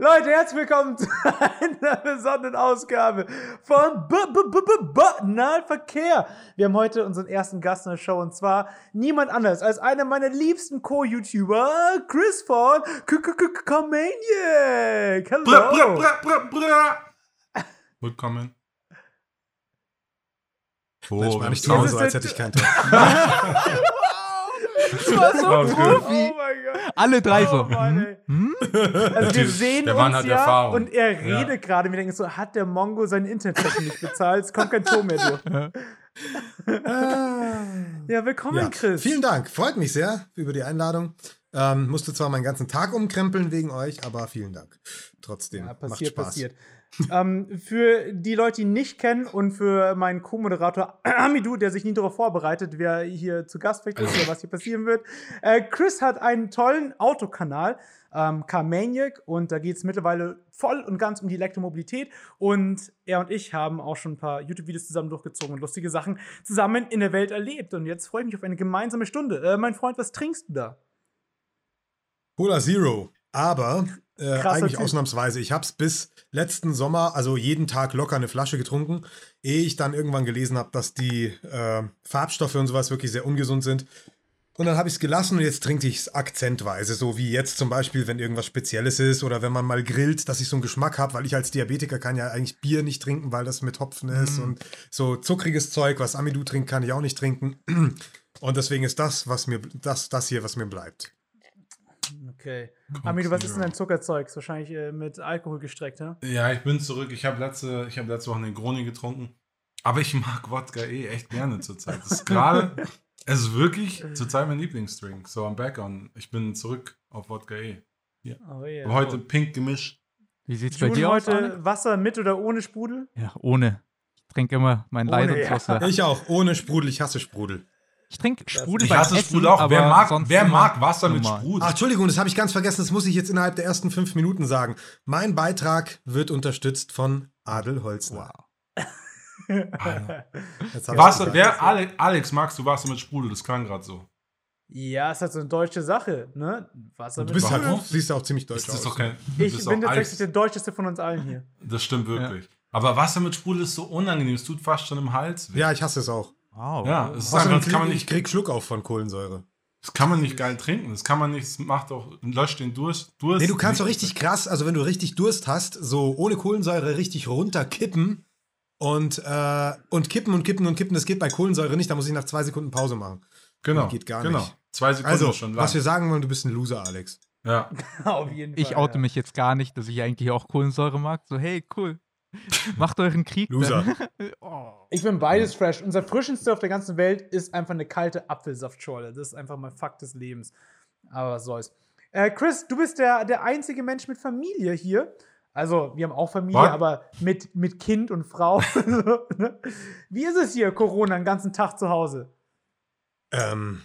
Leute, herzlich willkommen zu einer besonderen Ausgabe von Banalverkehr. Wir haben heute unseren ersten Gast in der Show und zwar niemand anders als einer meiner liebsten Co-YouTuber, Chris von Comaniac. Hallo. Willkommen. Oh, Oh, war nicht so, als hätte ich keinen Ton. Das war so gut. Profi. Oh mein Gott. Alle drei Oh so. Mann, ey. Hm? Also wir sehen Der Mann uns hat ja Erfahrung. und er Ja. redet gerade. Wir denken so, hat der Mongo seine Internetrechnung nicht bezahlt? Es kommt kein Ton mehr durch. Ja, willkommen, Ja, Chris. vielen Dank. Freut mich sehr über die Einladung. Ähm, musste zwar meinen ganzen Tag umkrempeln wegen euch, aber vielen Dank. Trotzdem. Ja, macht passiert, Spaß. passiert. Ähm, für die Leute, die ihn nicht kennen und für meinen Co-Moderator Amidou, der sich nie darauf vorbereitet, wer hier zu Gast vielleicht ist oder was hier passieren wird. Äh, Chris hat einen tollen Autokanal, ähm, Carmaniac, und da geht es mittlerweile voll und ganz um die Elektromobilität. Und er und ich haben auch schon ein paar YouTube-Videos zusammen durchgezogen und lustige Sachen zusammen in der Welt erlebt. Und jetzt freue ich mich auf eine gemeinsame Stunde. Äh, mein Freund, was trinkst du da? Cola Zero. Aber äh, eigentlich Typ. ausnahmsweise. Ich habe es bis letzten Sommer, also jeden Tag locker eine Flasche getrunken, ehe ich dann irgendwann gelesen habe, dass die äh, Farbstoffe und sowas wirklich sehr ungesund sind. Und dann habe ich es gelassen und jetzt trinke ich es akzentweise, so wie jetzt zum Beispiel, wenn irgendwas Spezielles ist oder wenn man mal grillt, dass ich so einen Geschmack habe, weil ich als Diabetiker kann ja eigentlich Bier nicht trinken, weil das mit Hopfen ist Mhm. und so zuckriges Zeug, was Amidu trinkt, kann ich auch nicht trinken. Und deswegen ist das, was mir, das, das hier, was mir bleibt. Okay. Amidou, was ist denn dein Zuckerzeug? Ist wahrscheinlich äh, mit Alkohol gestreckt, ne? Ja, ich bin zurück. Ich habe letzte, ich hab letzte Woche einen Negroni getrunken. Aber ich mag Wodka eh echt gerne zurzeit. Das ist gerade, es ist wirklich zurzeit mein Lieblingsdrink. So, I'm back on. Ich bin zurück auf Wodka eh. Oh yeah. Aber heute pink gemischt. Wie sieht's bei June dir aus? heute? Wasser mit oder ohne Sprudel? Ja, ohne. Ich trinke immer mein Leidenswasser. Ich auch, ohne Sprudel, ich hasse Sprudel. Ich trinke Sprudel Ich beim hasse Essen, Sprudel auch. Wer mag, wer mag Wasser mit. Sprudel? Ach, Entschuldigung, das habe ich ganz vergessen, das muss ich jetzt innerhalb der ersten fünf Minuten sagen. Mein Beitrag wird unterstützt von Adel Holzner. Wow. Wasser, wer, Alex, Alex, magst du Wasser mit Sprudel? Das klang gerade so. ja, ist halt so eine deutsche Sache, ne? Wasser Du mit bist halt, Sprudel. siehst ja auch ziemlich deutsch aus. doch kein. Ich bin tatsächlich der deutscheste von uns allen hier. Das stimmt wirklich. Aber Wasser mit Sprudel ist so unangenehm. Es tut fast schon im Hals weh. Ja, ich hasse es auch. Wow. Ja, es ist Außerdem einfach, das kann man krieg, ich nicht, krieg Schluck auf von Kohlensäure. das kann man nicht geil trinken. Das kann man nicht, das macht auch, löscht den Durst. Durst Nee, du kannst doch richtig krass, also wenn du richtig Durst hast, so ohne Kohlensäure richtig runterkippen und, äh, und kippen und kippen und kippen. Das geht bei Kohlensäure nicht, da muss ich nach zwei Sekunden Pause machen. Genau. Geht gar genau. nicht. Zwei Sekunden Also, schon lang. was wir sagen wollen, du bist ein Loser, Alex. ja. Auf jeden Fall. Ich oute ja. mich jetzt gar nicht, dass ich eigentlich auch Kohlensäure mag. So, hey, cool. Macht euren Krieg. Loser. oh. Ich bin beides fresh. Unser frischendste auf der ganzen Welt ist einfach eine kalte Apfelsaftschorle. Das ist einfach mal Fakt des Lebens. Aber was soll's. Äh, Chris, du bist der, der einzige Mensch mit Familie hier. Also, wir haben auch Familie, What? aber mit, mit Kind und Frau. Ne? Wie ist es hier, Corona, den ganzen Tag zu Hause? Ähm,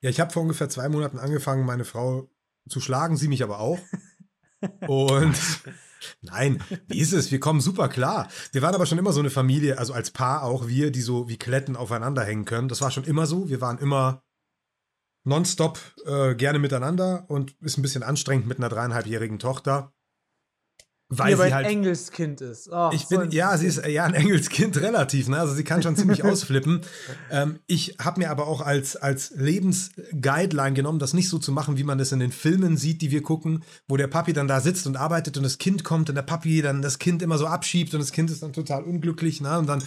ja, ich habe vor ungefähr zwei Monaten angefangen, meine Frau zu schlagen, sie mich aber auch. Und nein, wie ist es? Wir kommen super klar. Wir waren aber schon immer so eine Familie, also als Paar auch wir, die so wie Kletten aufeinander hängen können. Das war schon immer so. Wir waren immer nonstop äh, gerne miteinander und ist ein bisschen anstrengend mit einer dreieinhalbjährigen Tochter. Weil sie ein halt Engelskind ist. Ach, ich so bin, ein- ja, sie ist äh, ja ein Engelskind relativ, ne? Also sie kann schon ziemlich ausflippen. Ähm, ich habe mir aber auch als, als Lebensguideline genommen, das nicht so zu machen, wie man das in den Filmen sieht, die wir gucken, wo der Papi dann da sitzt und arbeitet und das Kind kommt und der Papi dann das Kind immer so abschiebt und das Kind ist dann total unglücklich, ne? Und dann,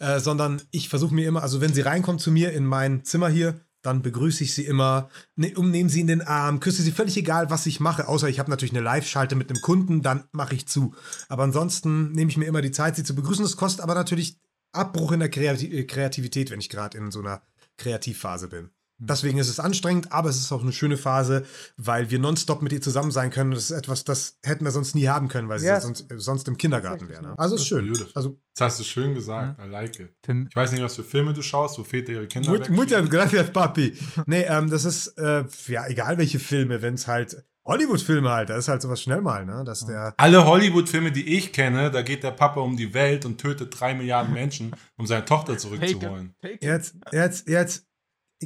äh, sondern ich versuche mir immer, also wenn sie reinkommt zu mir in mein Zimmer hier, dann begrüße ich sie immer, ne, umnehme sie in den Arm, küsse sie, völlig egal, was ich mache, außer ich habe natürlich eine Live-Schalte mit einem Kunden, dann mache ich zu. Aber ansonsten nehme ich mir immer die Zeit, sie zu begrüßen. Das kostet aber natürlich Abbruch in der Kreati Kreativität, wenn ich gerade in so einer Kreativphase bin. Deswegen ist es anstrengend, aber es ist auch eine schöne Phase, weil wir nonstop mit ihr zusammen sein können. Das ist etwas, das hätten wir sonst nie haben können, weil sie Ja, ja, sonst, äh, sonst im Kindergarten wäre. Ne? Also ist schön. Also Das hast du schön gesagt. I like it. Ich weiß nicht, was für Filme du schaust, wo Väter ihre Kinder Mut. Mutter, gracias, Papi. Nee, ähm, das ist, äh, ja, egal welche Filme, wenn es halt Hollywood-Filme halt, da ist halt sowas schnell mal, ne? Dass der. Alle Hollywood-Filme, die ich kenne, da geht der Papa um die Welt und tötet drei Milliarden Menschen, um seine Tochter zurückzuholen. Jetzt, jetzt, jetzt,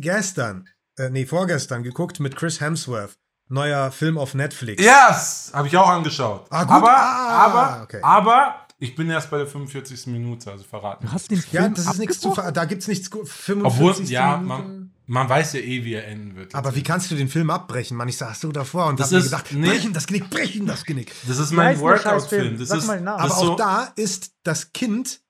gestern, äh, nee, vorgestern geguckt mit Chris Hemsworth. neuer Film auf Netflix. Yes! Habe ich auch angeschaut. Ah, gut. Aber, Ah, aber, okay. aber, ich bin erst bei der 45. Minute, also verraten. Du hast den Ja, Film das ist nichts zu Da gibt's nichts. gu- Obwohl, 45. ja, man, man weiß ja eh, wie er enden wird. Aber wie kannst du den Film abbrechen, Mann? Ich saß so davor und Das hab mir ist- gedacht, nee. brechen das Genick, brechen das Genick. Das ist mein Workout-Film. Film? Das Sag ist, mal Namen. Aber das auch so, da ist das Kind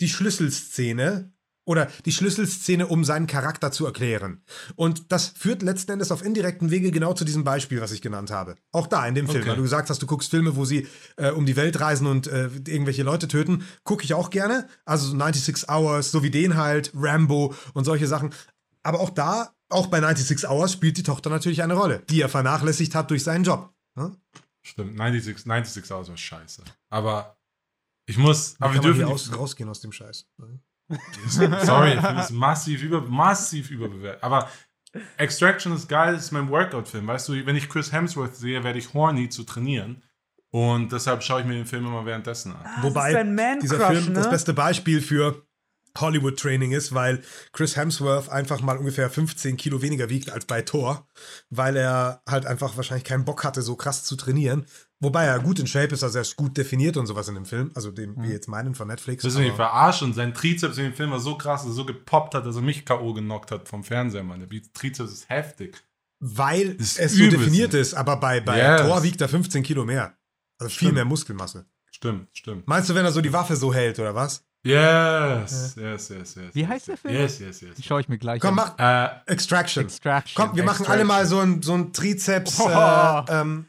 die Schlüsselszene oder die Schlüsselszene, um seinen Charakter zu erklären. Und das führt letzten Endes auf indirekten Wege genau zu diesem Beispiel, was ich genannt habe. Auch da in dem Film, Okay. weil du gesagt hast, du guckst Filme, wo sie äh, um die Welt reisen und äh, irgendwelche Leute töten, gucke ich auch gerne. Also so 96 Hours, so wie den halt, Rambo und solche Sachen. Aber auch da, auch bei 96 Hours spielt die Tochter natürlich eine Rolle, die er vernachlässigt hat durch seinen Job. Ne? Stimmt, 96, 96 Hours war scheiße. Aber ich muss, aber wir dürfen aus, rausgehen aus dem Scheiß. Ne? Sorry, der Film ist massiv, über, massiv überbewertet. Aber Extraction ist geil, das ist mein Workout-Film. Weißt du, wenn ich Chris Hemsworth sehe, werde ich horny zu trainieren. Und deshalb schaue ich mir den Film immer währenddessen an. Ah, Wobei das ist dein Man dieser Crush, Film ne? das beste Beispiel für Hollywood-Training ist, weil Chris Hemsworth einfach mal ungefähr 15 Kilo weniger wiegt als bei Thor, weil er halt einfach wahrscheinlich keinen Bock hatte, so krass zu trainieren. Wobei er gut in Shape ist, also er ist gut definiert und sowas in dem Film, also den wir jetzt meinen von Netflix. Das ist mich und sein Trizeps in dem Film war so krass, dass er so gepoppt hat, dass er mich K.O. genockt hat vom Fernseher, Mann. Der Trizeps ist heftig. weil ist es so definiert ist, aber bei, bei Yes. Thor wiegt er 15 Kilo mehr. Also viel Stimmt. mehr Muskelmasse. Stimmt, stimmt. Meinst du, wenn er so die Waffe so hält, oder was? Yes, yes, yes, yes. Wie heißt der. Film? Yes, yes, yes. Die schaue ich mir gleich Komm, an. mach Äh, Extraction. Extraction. Komm, wir machen alle Extraction. mal so ein, so ein Trizeps, Oh. äh, ähm?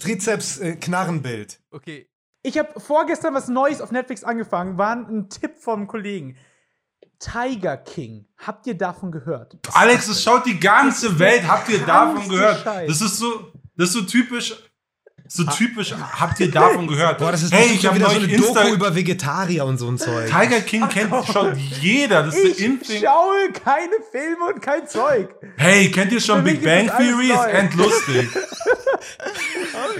Trizeps-Knarrenbild. Okay. Ich habe vorgestern was Neues auf Netflix angefangen, war ein Tipp vom Kollegen. Tiger King. Habt ihr davon gehört? Alex, das schaut die ganze Welt. Habt ihr davon gehört? Scheiß. Das ist so, das ist so typisch. So typisch, habt ihr davon gehört? Boah, das ist hey, ich habe wieder so eine Insta. Doku über Vegetarier und so ein Zeug. Tiger King kennt schon jeder. Das ist Ich schaue keine Filme und kein Zeug. Hey, kennt ihr schon Für Big Bang Theory? Ist endlustig.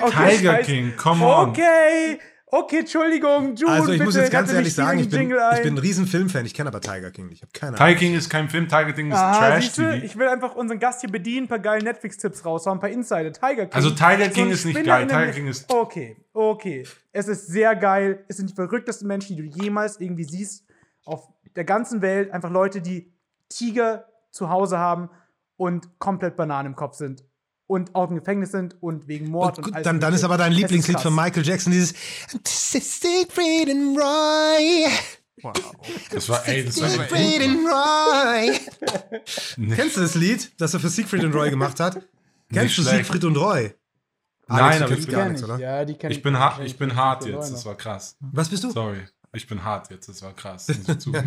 Okay, Tiger. King, come on. Okay, okay, Entschuldigung, June, Also ich bitte, muss jetzt ganz ehrlich sagen, ich bin, ich ein? bin ein riesen Filmfan. Ich kenne aber Tiger King nicht. Ich habe keine Tiger Ahnung. King ist kein Film, Tiger King ist Ah, Trash du, TV. ich will einfach unseren Gast hier bedienen, ein paar geile Netflix-Tipps raushauen, ein paar Insider. Tiger King. Also Tiger So King ein ist nicht geil. Tiger. King ist Okay, okay. Es ist sehr geil. Es sind die verrücktesten Menschen, die du jemals irgendwie siehst auf der ganzen Welt. Einfach Leute, die Tiger zu Hause haben und komplett Bananen im Kopf sind. Und auch im Gefängnis sind und wegen Mord Und und, dann, dann ist aber dein Lieblingslied von. Michael Jackson dieses Siegfried and Roy. Wow. Das war, ey, das war Siegfried and Roy. Nee. Kennst du das Lied, das er für Siegfried und Roy gemacht hat? Kennst du schlecht. Siegfried und Roy? Nein, Alex, du aber kennst ich gar Kenn nichts, ich. oder? Ja, die kenn Ich bin, hart, kenn ich bin hart jetzt, Leute. das war krass. Was bist du? Sorry, ich bin hart jetzt, das war krass. Zugeben.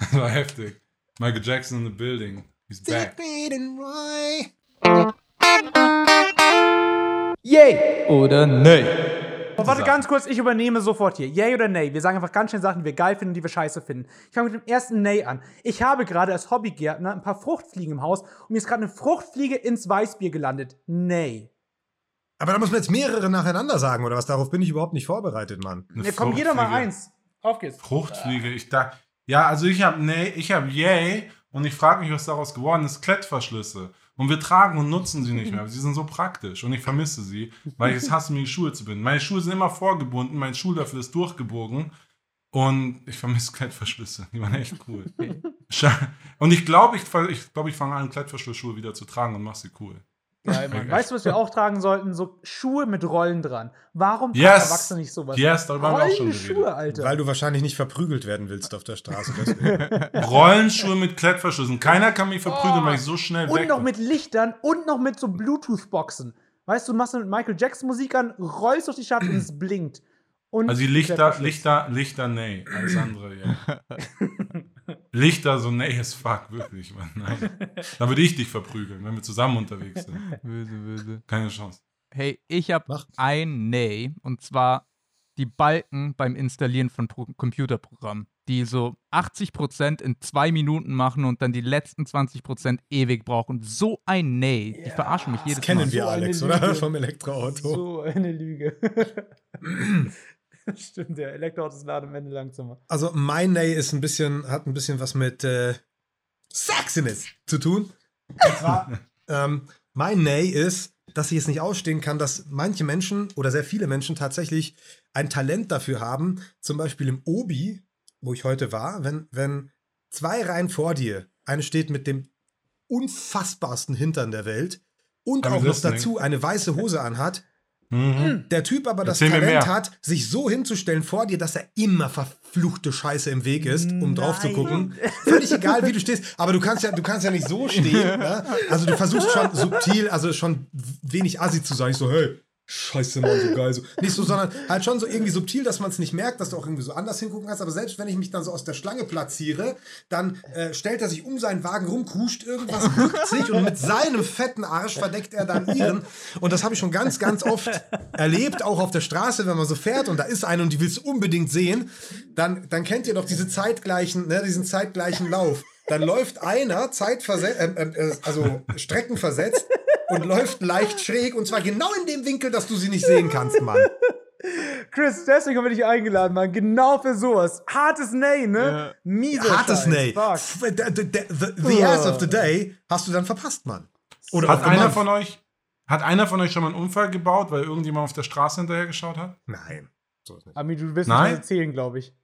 Das war heftig. Michael Jackson in the building. He's back. Siegfried and Roy. Yay! Oder nee? Oh, warte ganz kurz, ich übernehme sofort hier. Yay oder nay? Wir sagen einfach ganz schnell Sachen, die wir geil finden und die wir scheiße finden. Ich fange mit dem ersten Nay an. Ich habe gerade als Hobbygärtner ein paar Fruchtfliegen im Haus und mir ist gerade eine Fruchtfliege ins Weißbier gelandet. Nay. Aber da muss man jetzt mehrere nacheinander sagen, oder was? Darauf bin ich überhaupt nicht vorbereitet, Mann. Eine Ja, komm, jeder mal eins. Auf geht's. Fruchtfliege, ich dachte, ja, also ich habe nee, ich habe yay und ich frage mich, was daraus geworden ist. Klettverschlüsse. Und wir tragen und nutzen sie nicht mehr. Sie sind so praktisch und ich vermisse sie, weil ich es hasse, mir die Schuhe zu binden. Meine Schuhe sind immer vorgebunden, mein Schuhlöffel ist durchgebogen und ich vermisse Klettverschlüsse. Die waren echt cool. Und ich glaube, ich, ich, glaub, ich fange an, Klettverschlussschuhe wieder zu tragen und mache sie cool. Geil, Mann. Weißt du, was wir auch tragen sollten? So Schuhe mit Rollen dran. Warum tragen Yes! Erwachsene nicht sowas? Yes, darüber haben wir auch schon geredet. Schuhe, Alter. Weil du wahrscheinlich nicht verprügelt werden willst auf der Straße. Rollenschuhe mit Klettverschlüssen. Keiner kann mich verprügeln, Oh. weil ich so schnell und weg noch bin. mit Lichtern und noch mit so Bluetooth-Boxen. Weißt du, du machst mit Michael Jackson Musik an, rollst durch die Stadt und es blinkt. Und Also die Lichter. Lichter, Lichter, nee. Alles andere, ja. Lichter so nee as fuck, wirklich, Mann. Nein. Da würde ich dich verprügeln, wenn wir zusammen unterwegs sind. Böse, böse. Keine Chance. Hey, ich habe Mach. ein Nee. Und zwar die Balken beim Installieren von Pro Computerprogrammen, die so 80% in zwei Minuten machen und dann die letzten 20% ewig brauchen. So ein Nee. Die Ja, verarschen mich jedes Das kennen Mal. wir, So Alex, Lüge. oder? Vom Elektroauto. So eine Lüge. Stimmt, der Elektroautos laden am Ende langsamer. Also mein Nay ist ein bisschen, hat ein bisschen was mit äh, Sexiness zu tun. Und zwar, ähm, mein Nay ist, dass ich es nicht ausstehen kann, dass manche Menschen oder sehr viele Menschen tatsächlich ein Talent dafür haben, zum Beispiel im Obi, wo ich heute war, wenn, wenn zwei Reihen vor dir, eine steht mit dem unfassbarsten Hintern der Welt und I'm auch noch dazu eine weiße Hose anhat, Mhm. der Typ aber das Erzähl Talent hat, sich so hinzustellen vor dir, dass er immer verfluchte Scheiße im Weg ist, um drauf zu Nein. gucken. Völlig egal, wie du stehst, aber du kannst ja, du kannst ja nicht so stehen. Ne? Also du versuchst schon subtil, also schon wenig assi zu sein, so hey. Scheiße, Mann, so geil. So. Nicht so, sondern halt schon so irgendwie subtil, dass man es nicht merkt, dass du auch irgendwie so anders hingucken kannst. Aber selbst wenn ich mich dann so aus der Schlange platziere, dann äh, stellt er sich um seinen Wagen rum, kuscht irgendwas, bückt sich und mit seinem fetten Arsch verdeckt er dann ihren. Und das habe ich schon ganz, ganz oft erlebt, auch auf der Straße, wenn man so fährt und da ist eine und die willst unbedingt sehen, dann, dann kennt ihr doch diese zeitgleichen, ne, diesen zeitgleichen Lauf. Dann läuft einer zeitversetzt, äh, äh, also streckenversetzt und läuft leicht schräg und zwar genau in dem Winkel, dass du sie nicht sehen kannst, Mann. Chris, deswegen haben wir dich eingeladen, Mann. Genau für sowas. Hartes Nay, ne? Ja. Mieser Hartes. Nay. Fuck. F- The, the, the, the ass of the day hast du dann verpasst, Mann. Oder Hat the einer von euch, hat einer von euch schon mal einen Unfall gebaut, weil irgendjemand auf der Straße hinterher geschaut hat? Nein. So ist nicht. Ami, du wirst Nein? nicht erzählen, glaube ich.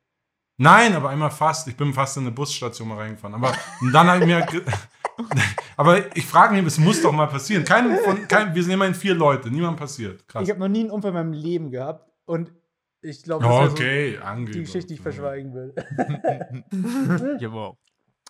Nein, aber einmal fast. Ich bin fast in eine Busstation mal reingefahren. Aber dann habe ich mir. aber ich frage mich, es muss doch mal passieren. Kein von, kein, wir sind immerhin vier Leute, niemand passiert. Krass. Ich habe noch nie einen Unfall in meinem Leben gehabt und ich glaube, das Okay, so angeblich. die Geschichte, die ich verschweigen will. ja, wow.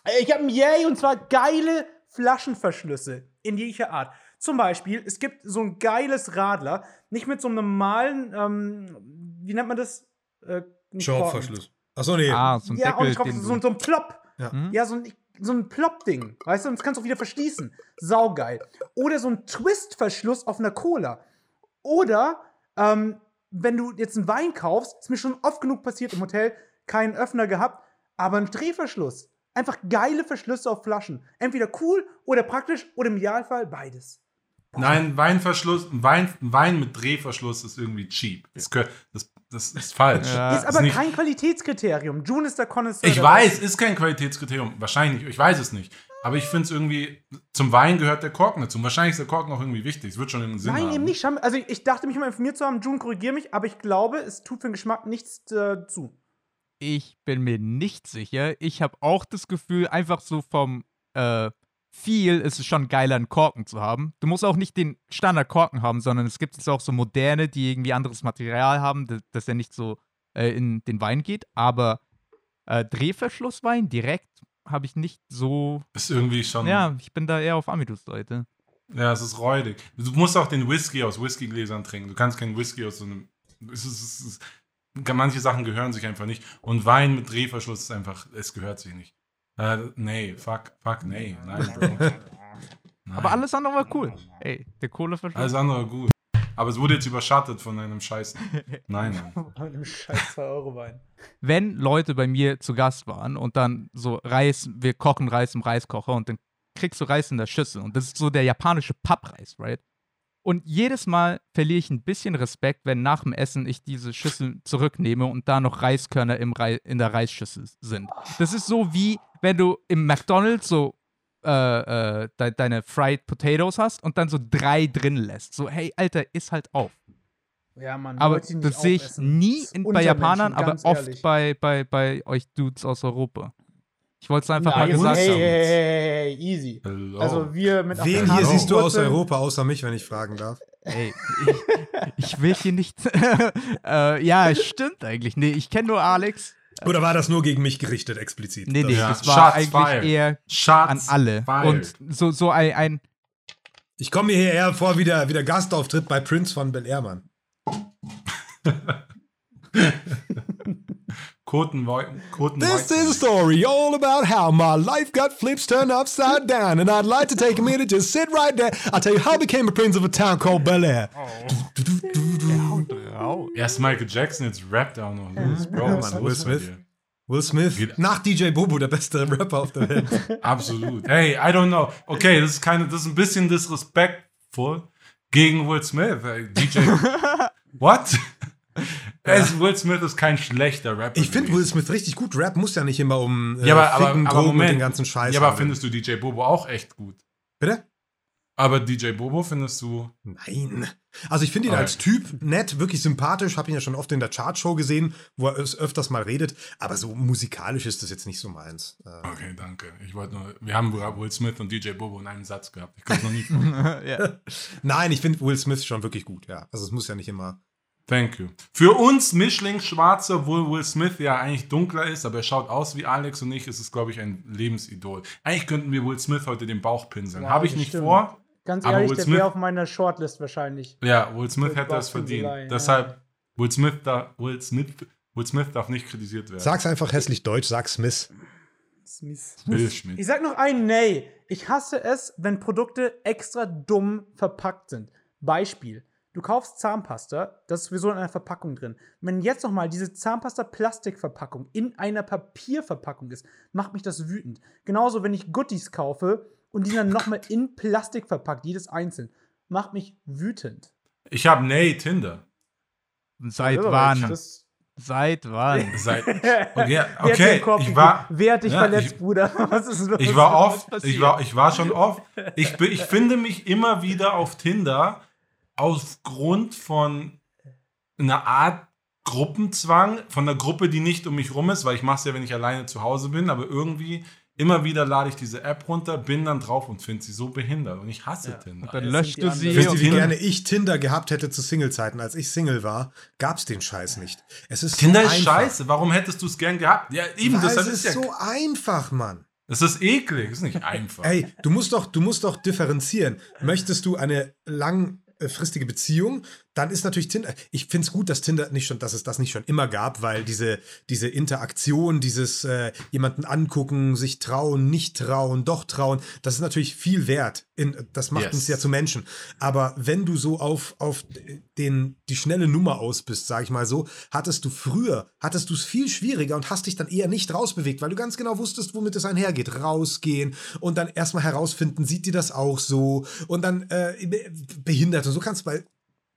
Ey, Ich habe ein Yay und zwar geile Flaschenverschlüsse in jeglicher Art. Zum Beispiel, es gibt so ein geiles Radler, nicht mit so einem normalen, ähm, wie nennt man das? Äh. Schraubverschluss. Achso, nee. Ah, so ein Ja, und Deckel, ich glaube, den so, du- so ein Plop. Ja. Hm? Ja, so ein, so ein Plop-Ding. Weißt du, und das kannst du auch wieder verschließen. Saugeil. Oder so ein Twist-Verschluss auf einer Cola. Oder, ähm, wenn du jetzt einen Wein kaufst, ist mir schon oft genug passiert im Hotel, keinen Öffner gehabt, aber ein Drehverschluss. Einfach geile Verschlüsse auf Flaschen. Entweder cool oder praktisch oder im Idealfall beides. Nein, Weinverschluss, Wein, Wein mit Drehverschluss ist irgendwie cheap. Das, das, das ist falsch. Ja. ist aber nicht- kein Qualitätskriterium. June ist der Connoisseur. Ich weiß, ist kein Qualitätskriterium. Wahrscheinlich, ich weiß es nicht. Aber ich finde es irgendwie, zum Wein gehört der Korken dazu. Und Wahrscheinlich ist der Korken auch irgendwie wichtig. Es wird schon einen Sinn Nein, haben. eben nicht. Scham- Also ich, dachte mich mal informiert zu haben, June, korrigier mich, aber ich glaube, es tut für den Geschmack nichts äh, zu. Ich bin mir nicht sicher. Ich habe auch das Gefühl, einfach so vom äh, Feel ist es schon geiler, einen Korken zu haben. Du musst auch nicht den Standard-Korken haben, sondern es gibt jetzt auch so moderne, die irgendwie anderes Material haben, dass, dass er nicht so äh, in den Wein geht. Aber äh, Drehverschlusswein direkt habe ich nicht so. Ist irgendwie schon. Ja, ich bin da eher auf Amidus Seite. Ja, es ist räudig. Du musst auch den Whisky aus Whiskygläsern trinken. Du kannst keinen Whisky aus so einem. Es ist, es ist, manche Sachen gehören sich einfach nicht. Und Wein mit Drehverschluss ist einfach, es gehört sich nicht. Äh, nee, fuck, fuck, nee, nein, Bro. Nein. Aber alles andere war cool. Ey, der Kohleverschluss. Alles andere gut. Aber es wurde jetzt überschattet von einem Scheiß. Nein. Mit einem scheiß 2 Euro Wein. wenn Leute bei mir zu Gast waren und dann so Reis, wir kochen Reis im Reiskocher und dann kriegst du Reis in der Schüssel und das ist so der japanische Pappreis, right? Und jedes Mal verliere ich ein bisschen Respekt, wenn nach dem Essen ich diese Schüssel zurücknehme und da noch Reiskörner im Rei in der Reisschüssel sind. Das ist so wie, wenn du im McDonald's so äh, äh, de deine Fried Potatoes hast und dann so drei drin lässt. So, hey, Alter, iss halt auf. Ja, Mann. Aber das sehe ich nie in, bei Japanern, aber oft ehrlich. bei, bei, bei euch Dudes aus Europa. Ich wollte es einfach Na, mal gesagt hey, haben. hey, hey, hey, easy. Hello. Also wir mit Wen hier afrikanischen siehst du aus Europa außer mich, wenn ich fragen darf? Ey, ich, ich will hier nicht. äh, ja, es stimmt eigentlich. Nee, ich kenne nur Alex. Oder war das nur gegen mich gerichtet, explizit? Nee, nee, Ja. das war Shots eigentlich fired. eher Schatz. an alle. fired. Und so, so ein, ein Ich komme mir hier eher vor wie der, wie der Gastauftritt bei Prince von Bel Air, Mann. Koten, Koten This is a story all about how my life got flips turned upside down, and I'd like to take a minute to sit right there. I'll tell you how I became a prince of a town called Bel Air. Erst Michael Jackson, jetzt rappt er auch noch. los. Bro, Ja, was Mann, Will Smith. Will Smith, Geht- nach DJ Bobo, der beste Rapper auf der Welt. Absolut. Hey, I don't know. Okay, das ist keine, das ist ein bisschen disrespectful gegen Will Smith. DJ. What? Es, Will Smith ist kein schlechter Rapper. Ich finde Will. Smith richtig gut. Rap muss ja nicht immer um äh, ja, aber, aber, Ficken, aber Moment. den ganzen Scheiß ja, aber handeln. findest du DJ Bobo auch echt gut? Bitte? Aber DJ Bobo findest du. Nein. Also ich finde ihn Okay. als Typ nett, wirklich sympathisch. Habe ihn ja schon oft in der Chartshow gesehen, wo er es öfters mal redet. Aber so musikalisch ist das jetzt nicht so meins. Äh, Okay, danke. Ich wollte nur. Wir haben Will Smith und DJ Bobo in einem Satz gehabt. Ich kann es noch nie. ja. Nein, ich finde Will Smith schon wirklich gut, ja. Also es muss ja nicht immer. Thank you. Für uns Mischling-Schwarze, obwohl Will Smith ja eigentlich dunkler ist, aber er schaut aus wie Alex und ich, ist es, glaube ich, ein Lebensidol. Eigentlich könnten wir Will Smith heute den Bauch pinseln. Ja, Habe ich nicht stimmt. vor. Ganz Aber ehrlich, Will der Smith- wäre auf meiner Shortlist wahrscheinlich. Ja, Will Smith Mit hätte das verdient. Ja. Deshalb, Will Smith, da, Will, Smith, Will Smith darf nicht kritisiert werden. Sag's einfach hässlich deutsch, sag Smith. Smith. Will Schmidt. Ich sag noch ein Nee. Ich hasse es, wenn Produkte extra dumm verpackt sind. Beispiel. Du kaufst Zahnpasta, das ist sowieso in einer Verpackung drin. Wenn jetzt noch mal diese Zahnpasta-Plastikverpackung in einer Papierverpackung ist, macht mich das wütend. Genauso, wenn ich Goodies kaufe und die dann noch mal in Plastik verpackt, jedes einzeln, macht mich wütend. Ich habe Nay Tinder. Seit Ja, wann? Seit wann? Seit, okay, Wer hat dir okay ich war, Wer hat dich Ja, verletzt, ich- Bruder? Was ist los? ich war oft, ich war, ich war schon oft. Ich, ich finde mich immer wieder auf Tinder aufgrund von einer Art Gruppenzwang, von einer Gruppe, die nicht um mich rum ist, weil ich mache es ja, wenn ich alleine zu Hause bin, aber irgendwie immer wieder lade ich diese App runter, bin dann drauf und finde sie so behindert und ich hasse Ja. Tinder. Dann Das löscht du sie. Wisst ihr, wie gerne ich Tinder gehabt hätte zu Single-Zeiten? Als ich Single war, gab's den Scheiß nicht. Es ist Tinder so ist einfach. scheiße, warum hättest du es gern gehabt? Ja, eben, es ist ist ja, so einfach, Mann. es ist eklig, es ist nicht einfach. Ey, du musst doch, du musst doch differenzieren. Möchtest du eine langfristige Beziehung, dann ist natürlich Tinder. Ich finde es gut, dass Tinder nicht schon, dass es das nicht schon immer gab, weil diese, diese Interaktion, dieses äh, jemanden angucken, sich trauen, nicht trauen, doch trauen, das ist natürlich viel wert. In, das macht Yes. uns ja zu Menschen. Aber wenn du so auf, auf den, die schnelle Nummer aus bist, sag ich mal so, hattest du früher, hattest du es viel schwieriger und hast dich dann eher nicht rausbewegt, weil du ganz genau wusstest, womit es einhergeht. Rausgehen und dann erstmal herausfinden, sieht die das auch so und dann äh, be- behindert. Und so kannst du bei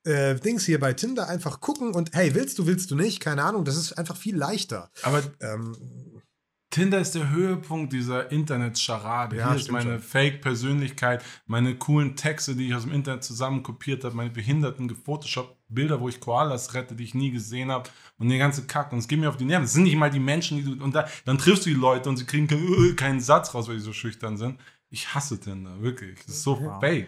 äh, Dings hier bei Tinder einfach gucken und hey, willst du, willst du nicht? Keine Ahnung, das ist einfach viel leichter. Aber Ähm, Tinder ist der Höhepunkt dieser Internet-Scharade. Ja, Hier ist meine. Fake-Persönlichkeit, meine coolen Texte, die ich aus dem Internet zusammenkopiert habe, meine behinderten Gefotoshop-Bilder, wo ich Koalas rette, die ich nie gesehen habe und den ganzen Kack. Und es geht mir auf die Nerven. Das sind nicht mal die Menschen, die du. Und da, dann triffst du die Leute und sie kriegen keinen, keinen Satz raus, weil die so schüchtern sind. Ich hasse Tinder, wirklich. Das ist so Wow. fake.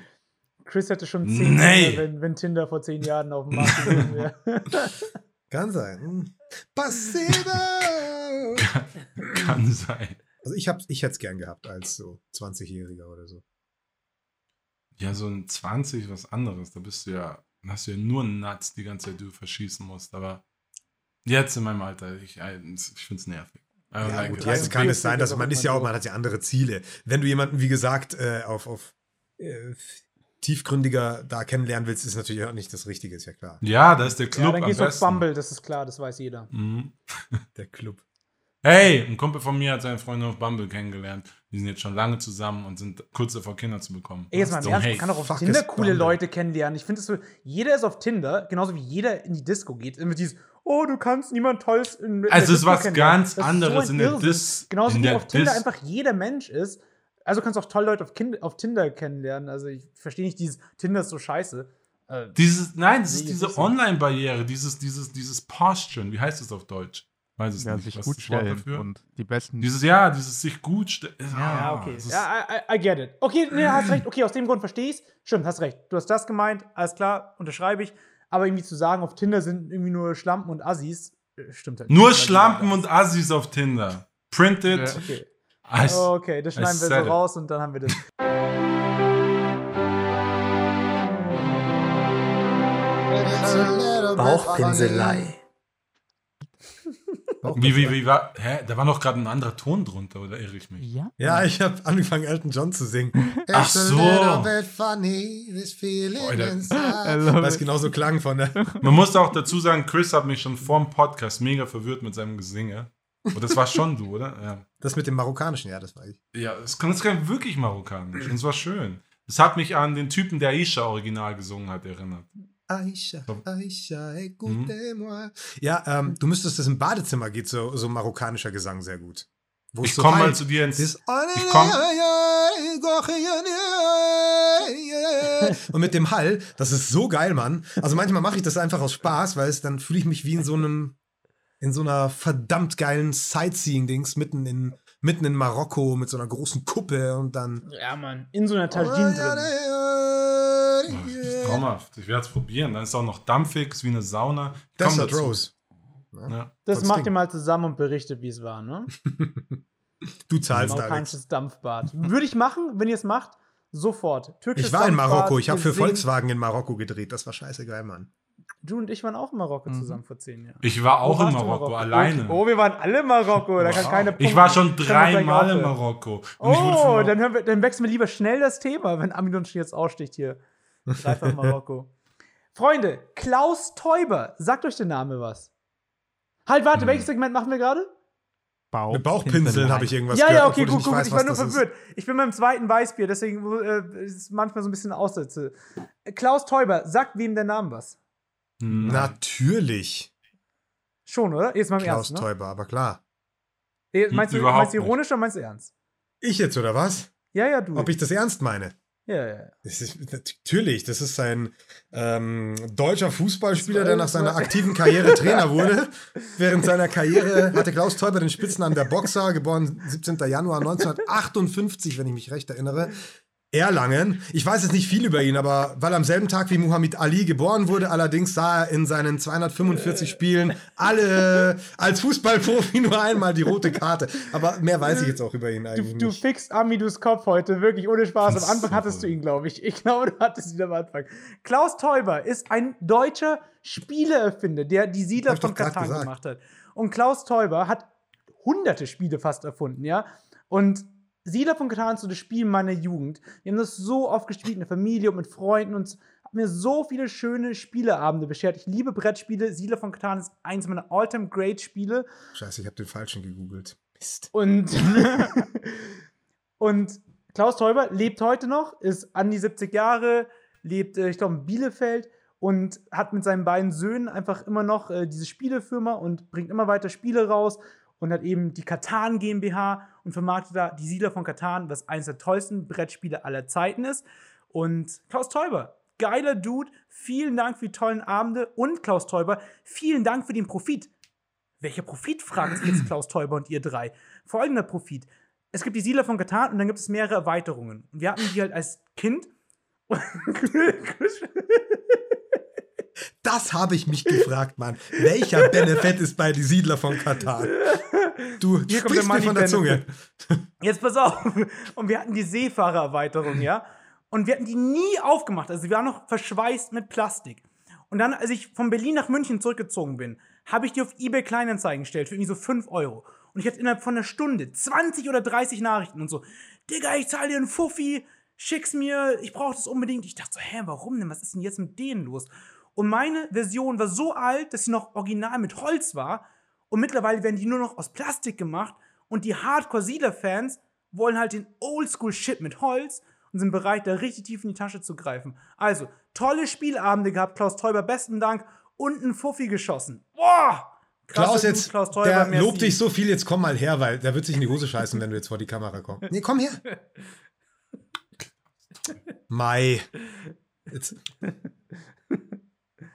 Chris hätte schon zehn Nee. Kinder, wenn, wenn Tinder vor zehn Jahren auf dem Markt gewesen wäre. kann sein. Hm. Passivo! Kann sein. Also ich, hab- ich hätte es gern gehabt als so 20-Jähriger oder so. Ja, so ein 20 was anderes. Da bist du ja, hast du ja nur Nuts die ganze Zeit, die du verschießen musst. Aber jetzt in meinem Alter, ich, ich finde es nervig. Ja, like gut, jetzt Also kann big es sein, dass man ist ja auch, man hat ja andere Ziele. Wenn du jemanden, wie gesagt, äh, auf, auf äh, tiefgründiger da kennenlernen willst, ist natürlich auch nicht das Richtige, ist ja klar. Ja, da ist der ja, Club dann am gehst du auf. Bumble, das ist klar, das weiß jeder. Mhm. Der Club. Hey, ein Kumpel von mir hat seine Freundin auf Bumble kennengelernt. Die sind jetzt schon lange zusammen und sind kurz davor, Kinder zu bekommen. Ey, jetzt mal im So, Ernst, hey, man kann doch auf Tinder coole Bumble. Leute kennenlernen. Ich finde es so, jeder ist auf Tinder, genauso wie jeder in die Disco geht. Immer dieses, oh, du kannst niemand Tolles in der Also es ist was ganz anderes ein in der. Dis- Genauso in wie der auf Tinder Dis- einfach jeder Mensch ist. Also kannst du auch tolle Leute auf, kind, auf Tinder kennenlernen. Also ich verstehe nicht dieses, Tinder ist so scheiße. Äh, Dieses, nein, das ist diese. Online-Barriere, dieses, dieses, dieses Posturen. Wie heißt es auf Deutsch? Weiß es Ja, nicht. sich Was gut ist stellen dafür? und die besten. Dieses, ja, dieses sich gut stellen. ja, okay. es ist- Ja, I, I, get it. Okay, nee, hast recht. Okay, aus dem Grund verstehe ich Stimmt, hast recht. Du hast das gemeint, alles klar, unterschreibe ich. Aber irgendwie zu sagen, auf Tinder sind irgendwie nur Schlampen und Assis, äh, stimmt halt. Nur. Schlampen und Assis auf Tinder. Printed. Ja. Okay. As- Okay, das schneiden wir so it. raus und dann haben wir das. Bauchpinselei. Wie, wie, wie war. Hä? Da war noch gerade ein anderer Ton drunter, oder irre ich mich? Ja? Ja, ich habe angefangen, Elton John zu singen. Ach so. funny, it. genauso klang von der. Man muss auch dazu sagen, Chris hat mich schon vorm Podcast mega verwirrt mit seinem Gesinge. Und das war schon du, oder? Ja. Das mit dem Marokkanischen, ja, das war ich. Ja, es kann, kann wirklich marokkanisch. Und es war schön. Es hat mich an den Typen, der Aisha original gesungen hat, erinnert. Aisha. Aisha, écoute-moi. Ja, ähm, du müsstest das im Badezimmer geht so, so marokkanischer Gesang sehr gut. Wo Ich so komme mal zu dir ins. Das- Ich komm- Und mit dem Hall, das ist so geil, Mann. Also manchmal mache ich das einfach aus Spaß, weil es dann fühle ich mich wie in so einem, in so einer verdammt geilen Sightseeing-Dings mitten in, mitten in Marokko mit so einer großen Kuppe und dann. Ja, Mann. In so einer Tagine drin. Traumhaft. Ich werde es probieren. Dann ist auch noch dampfig, ist wie eine Sauna. Ich Desert. Rose. Ja. Das Das macht ihr mal zusammen und berichtet, wie es war, ne? Du zahlst, Alex. Marokkanisches Dampfbad. Würde ich machen, wenn ihr es macht. Sofort. Türkisches Ich war in Marokko. Ich habe für Volkswagen in Marokko gedreht. Das war scheiße geil, Mann. Du und ich waren auch in Marokko Mhm. zusammen vor zehn Jahren. Ich war auch Wo in du Marokko, alleine. Oh, wir waren alle in Marokko. Da kann keine Ich war schon dreimal in. Marokko. Oh, dann, hören wir, dann wechseln wir lieber schnell das Thema, wenn Amidon jetzt aussticht hier. Dreifach Marokko. Freunde, Klaus Teuber. Sagt euch der Name was? Halt, warte, Hm. welches Segment machen wir gerade? Bauch, Mit Bauchpinseln habe ich irgendwas Ja, gehört. ja, okay, gut, ich gut. weiß, ich war nur das ist. verwirrt. Ich bin beim zweiten Weißbier, deswegen äh, ist es manchmal so ein bisschen Aussätze. Klaus Teuber, sagt wem der Name was? Nein. Natürlich. Schon, oder? Jetzt mal im Klaus Ernst, ne? Teuber, aber klar. Eh, Meinst du, Überhaupt meinst du nicht. ironisch oder meinst du ernst? Ich jetzt, oder was? Ja, ja, du. Ob ich das ernst meine? ja, ja, ja. Das ist, natürlich, das ist ein ähm, deutscher Fußballspieler, der nach seiner aktiven Karriere Trainer wurde. Während seiner Karriere hatte Klaus Teuber den Spitznamen der Boxer, geboren 17. Januar 1958, wenn ich mich recht erinnere. Erlangen. Ich weiß jetzt nicht viel über ihn, aber weil am selben Tag wie Muhammad Ali geboren wurde, allerdings sah er in seinen 245 Spielen alle als Fußballprofi nur einmal die rote Karte. Aber mehr weiß ich jetzt auch über ihn Du, eigentlich du nicht. fixst Amidus Kopf heute, wirklich ohne Spaß. Am Anfang hattest du ihn, glaube ich. Ich glaube, du hattest ihn am Anfang. Klaus Teuber ist ein deutscher Spieleerfinder, der die Siedler von Katan gesagt. gemacht hat. Und Klaus Teuber hat hunderte Spiele fast erfunden, ja. Und Siedler von Katan ist so das Spiel meiner Jugend. Wir haben das so oft gespielt in der Familie und mit Freunden und hat mir so viele schöne Spieleabende beschert. Ich liebe Brettspiele. Siedler von Katan ist eins meiner all-time great Spiele. Scheiße, ich habe den falschen gegoogelt. Mist. Und, und Klaus Teuber lebt heute noch, ist an die 70 Jahre, lebt, äh, ich glaube, in Bielefeld und hat mit seinen beiden Söhnen einfach immer noch äh, diese Spielefirma und bringt immer weiter Spiele raus und hat eben die Katan GmbH und vermarktet da die Siedler von Katan, was eines der tollsten Brettspiele aller Zeiten ist. Und Klaus Teuber, geiler Dude, vielen Dank für die tollen Abende und Klaus Teuber, vielen Dank für den Profit. Welcher Profit, fragen sich jetzt Klaus Teuber und ihr drei. Folgender Profit. Es gibt die Siedler von Katan und dann gibt es mehrere Erweiterungen. Wir hatten die halt als Kind. Das habe ich mich gefragt, Mann. Welcher Benefit ist bei die Siedler von Katar? Du Hier kommt der sprichst mir von der Zunge. Jetzt pass auf. Und wir hatten die Seefahrererweiterung, ja. Und wir hatten die nie aufgemacht. Also wir waren noch verschweißt mit Plastik. Und dann, als ich von Berlin nach München zurückgezogen bin, habe ich die auf eBay Kleinanzeigen gestellt für irgendwie so 5 Euro. Und ich hatte innerhalb von einer Stunde 20 oder 30 Nachrichten und so. Digga, ich zahle dir einen Fuffi, schick's mir, ich brauche das unbedingt. Ich dachte so, hä, warum denn? Was ist denn jetzt mit denen los? Und meine Version war so alt, dass sie noch original mit Holz war. Und mittlerweile werden die nur noch aus Plastik gemacht. Und die Hardcore-Siedler-Fans wollen halt den Oldschool-Shit mit Holz und sind bereit, da richtig tief in die Tasche zu greifen. Also, tolle Spielabende gehabt, Klaus Teuber, besten Dank. Und einen Fuffi geschossen. Boah! Klaus, jetzt, Klaus Teuber, der merci. lobt dich so viel, jetzt komm mal her, weil der wird sich in die Hose scheißen, wenn du jetzt vor die Kamera kommst. Nee, komm her. Mai. Jetzt,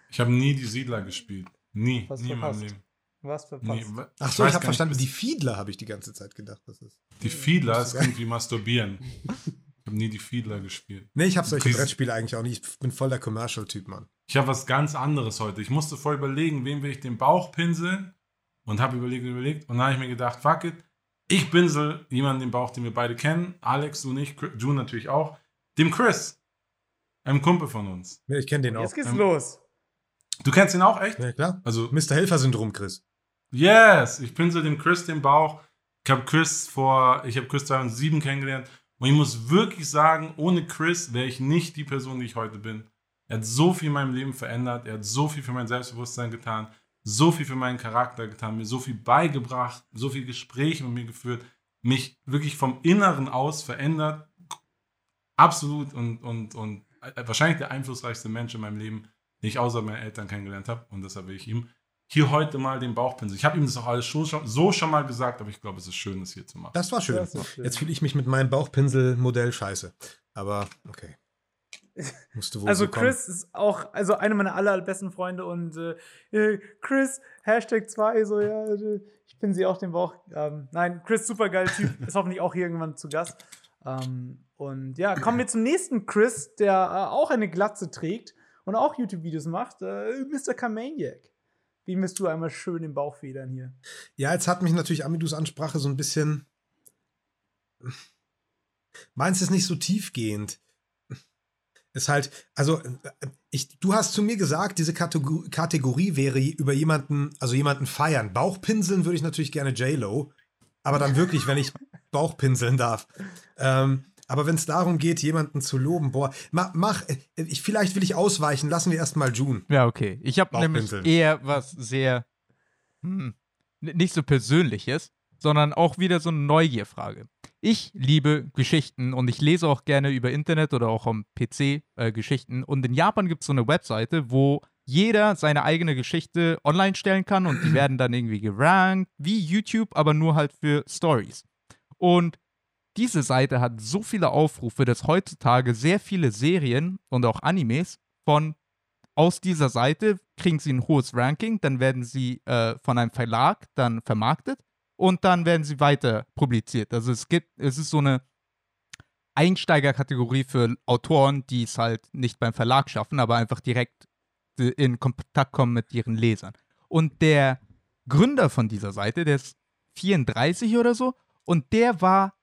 Ich habe nie die Siedler gespielt. Nie. Was nie in meinem. Leben. Was verpasst. Nie. ach so, weiß ich habe nicht, verstanden, was- die Fiedler habe ich die ganze Zeit gedacht. Das ist. Die Fiedler, das klingt wie Masturbieren. Ich habe nie die Fiedler gespielt. Nee, ich habe solche Dies- Brettspiele eigentlich auch nicht. Ich bin voll der Commercial-Typ, Mann. Ich habe was ganz anderes heute. Ich musste voll überlegen, wem will ich den Bauch pinseln und habe überlegt, überlegt und dann habe ich mir gedacht, fuck it, ich pinsel jemanden den Bauch, den wir beide kennen. Alex, du nicht, du natürlich auch. Dem Chris, einem Kumpel von uns. Ja, Ich kenne den auch. Jetzt geht's Ähm, los. Du kennst ihn auch echt? Ja, klar. Also Mr. Helfer-Syndrom, Chris. Yes, ich pinsel dem Chris den Bauch. Ich habe Chris vor, ich habe Chris 2007 kennengelernt und ich muss wirklich sagen, ohne Chris wäre ich nicht die Person, die ich heute bin. Er hat so viel in meinem Leben verändert, er hat so viel für mein Selbstbewusstsein getan, so viel für meinen Charakter getan, mir so viel beigebracht, so viel Gespräche mit mir geführt, mich wirklich vom Inneren aus verändert. Absolut und, und, und wahrscheinlich der einflussreichste Mensch in meinem Leben, den ich außer meinen Eltern kennengelernt habe und deshalb will ich ihm hier heute mal den Bauchpinsel. Ich habe ihm das auch alles schon, so schon mal gesagt, aber ich glaube, es ist schön, das hier zu machen. Das war schön. Das schön. Jetzt fühle ich mich mit meinem Bauchpinsel-Modell scheiße. Aber okay. Musste wohl Also so. Chris ist auch also einer meiner allerbesten Freunde und äh, äh, Chris, Hashtag 2, so ja, äh, ich bin sie auch den Bauch. Ähm, nein, Chris, super geiler Typ, ist hoffentlich auch hier irgendwann zu Gast. Ähm, und ja, kommen wir zum nächsten Chris, der äh, auch eine Glatze trägt und auch YouTube-Videos macht, äh, Mr. Kamaniac. Wie misst du einmal schön den Bauch federn hier? Ja, jetzt hat mich natürlich Amidus Ansprache so ein bisschen. Meins ist nicht so tiefgehend. Ist halt, also, ich, du hast zu mir gesagt, diese Kategor Kategorie wäre über jemanden, also jemanden feiern. Bauchpinseln würde ich natürlich gerne J-Lo, aber dann wirklich, wenn ich Bauchpinseln darf. Ähm, aber wenn es darum geht, jemanden zu loben, boah, mach, mach ich, vielleicht will ich ausweichen, lassen wir erstmal June. Ja, okay. Ich habe nämlich eher was sehr hm, nicht so Persönliches, sondern auch wieder so eine Neugierfrage. Ich liebe Geschichten und ich lese auch gerne über Internet oder auch am PC äh, Geschichten. Und in Japan gibt es so eine Webseite, wo jeder seine eigene Geschichte online stellen kann und die werden dann irgendwie gerankt, wie YouTube, aber nur halt für Stories. Und diese Seite hat so viele Aufrufe, dass heutzutage sehr viele Serien und auch Animes von aus dieser Seite kriegen sie ein hohes Ranking, dann werden sie äh, von einem Verlag dann vermarktet und dann werden sie weiter publiziert. Also es gibt, es ist so eine Einsteigerkategorie für Autoren, die es halt nicht beim Verlag schaffen, aber einfach direkt äh, in Kontakt kommen mit ihren Lesern. Und der Gründer von dieser Seite, der ist 34 oder so, und der war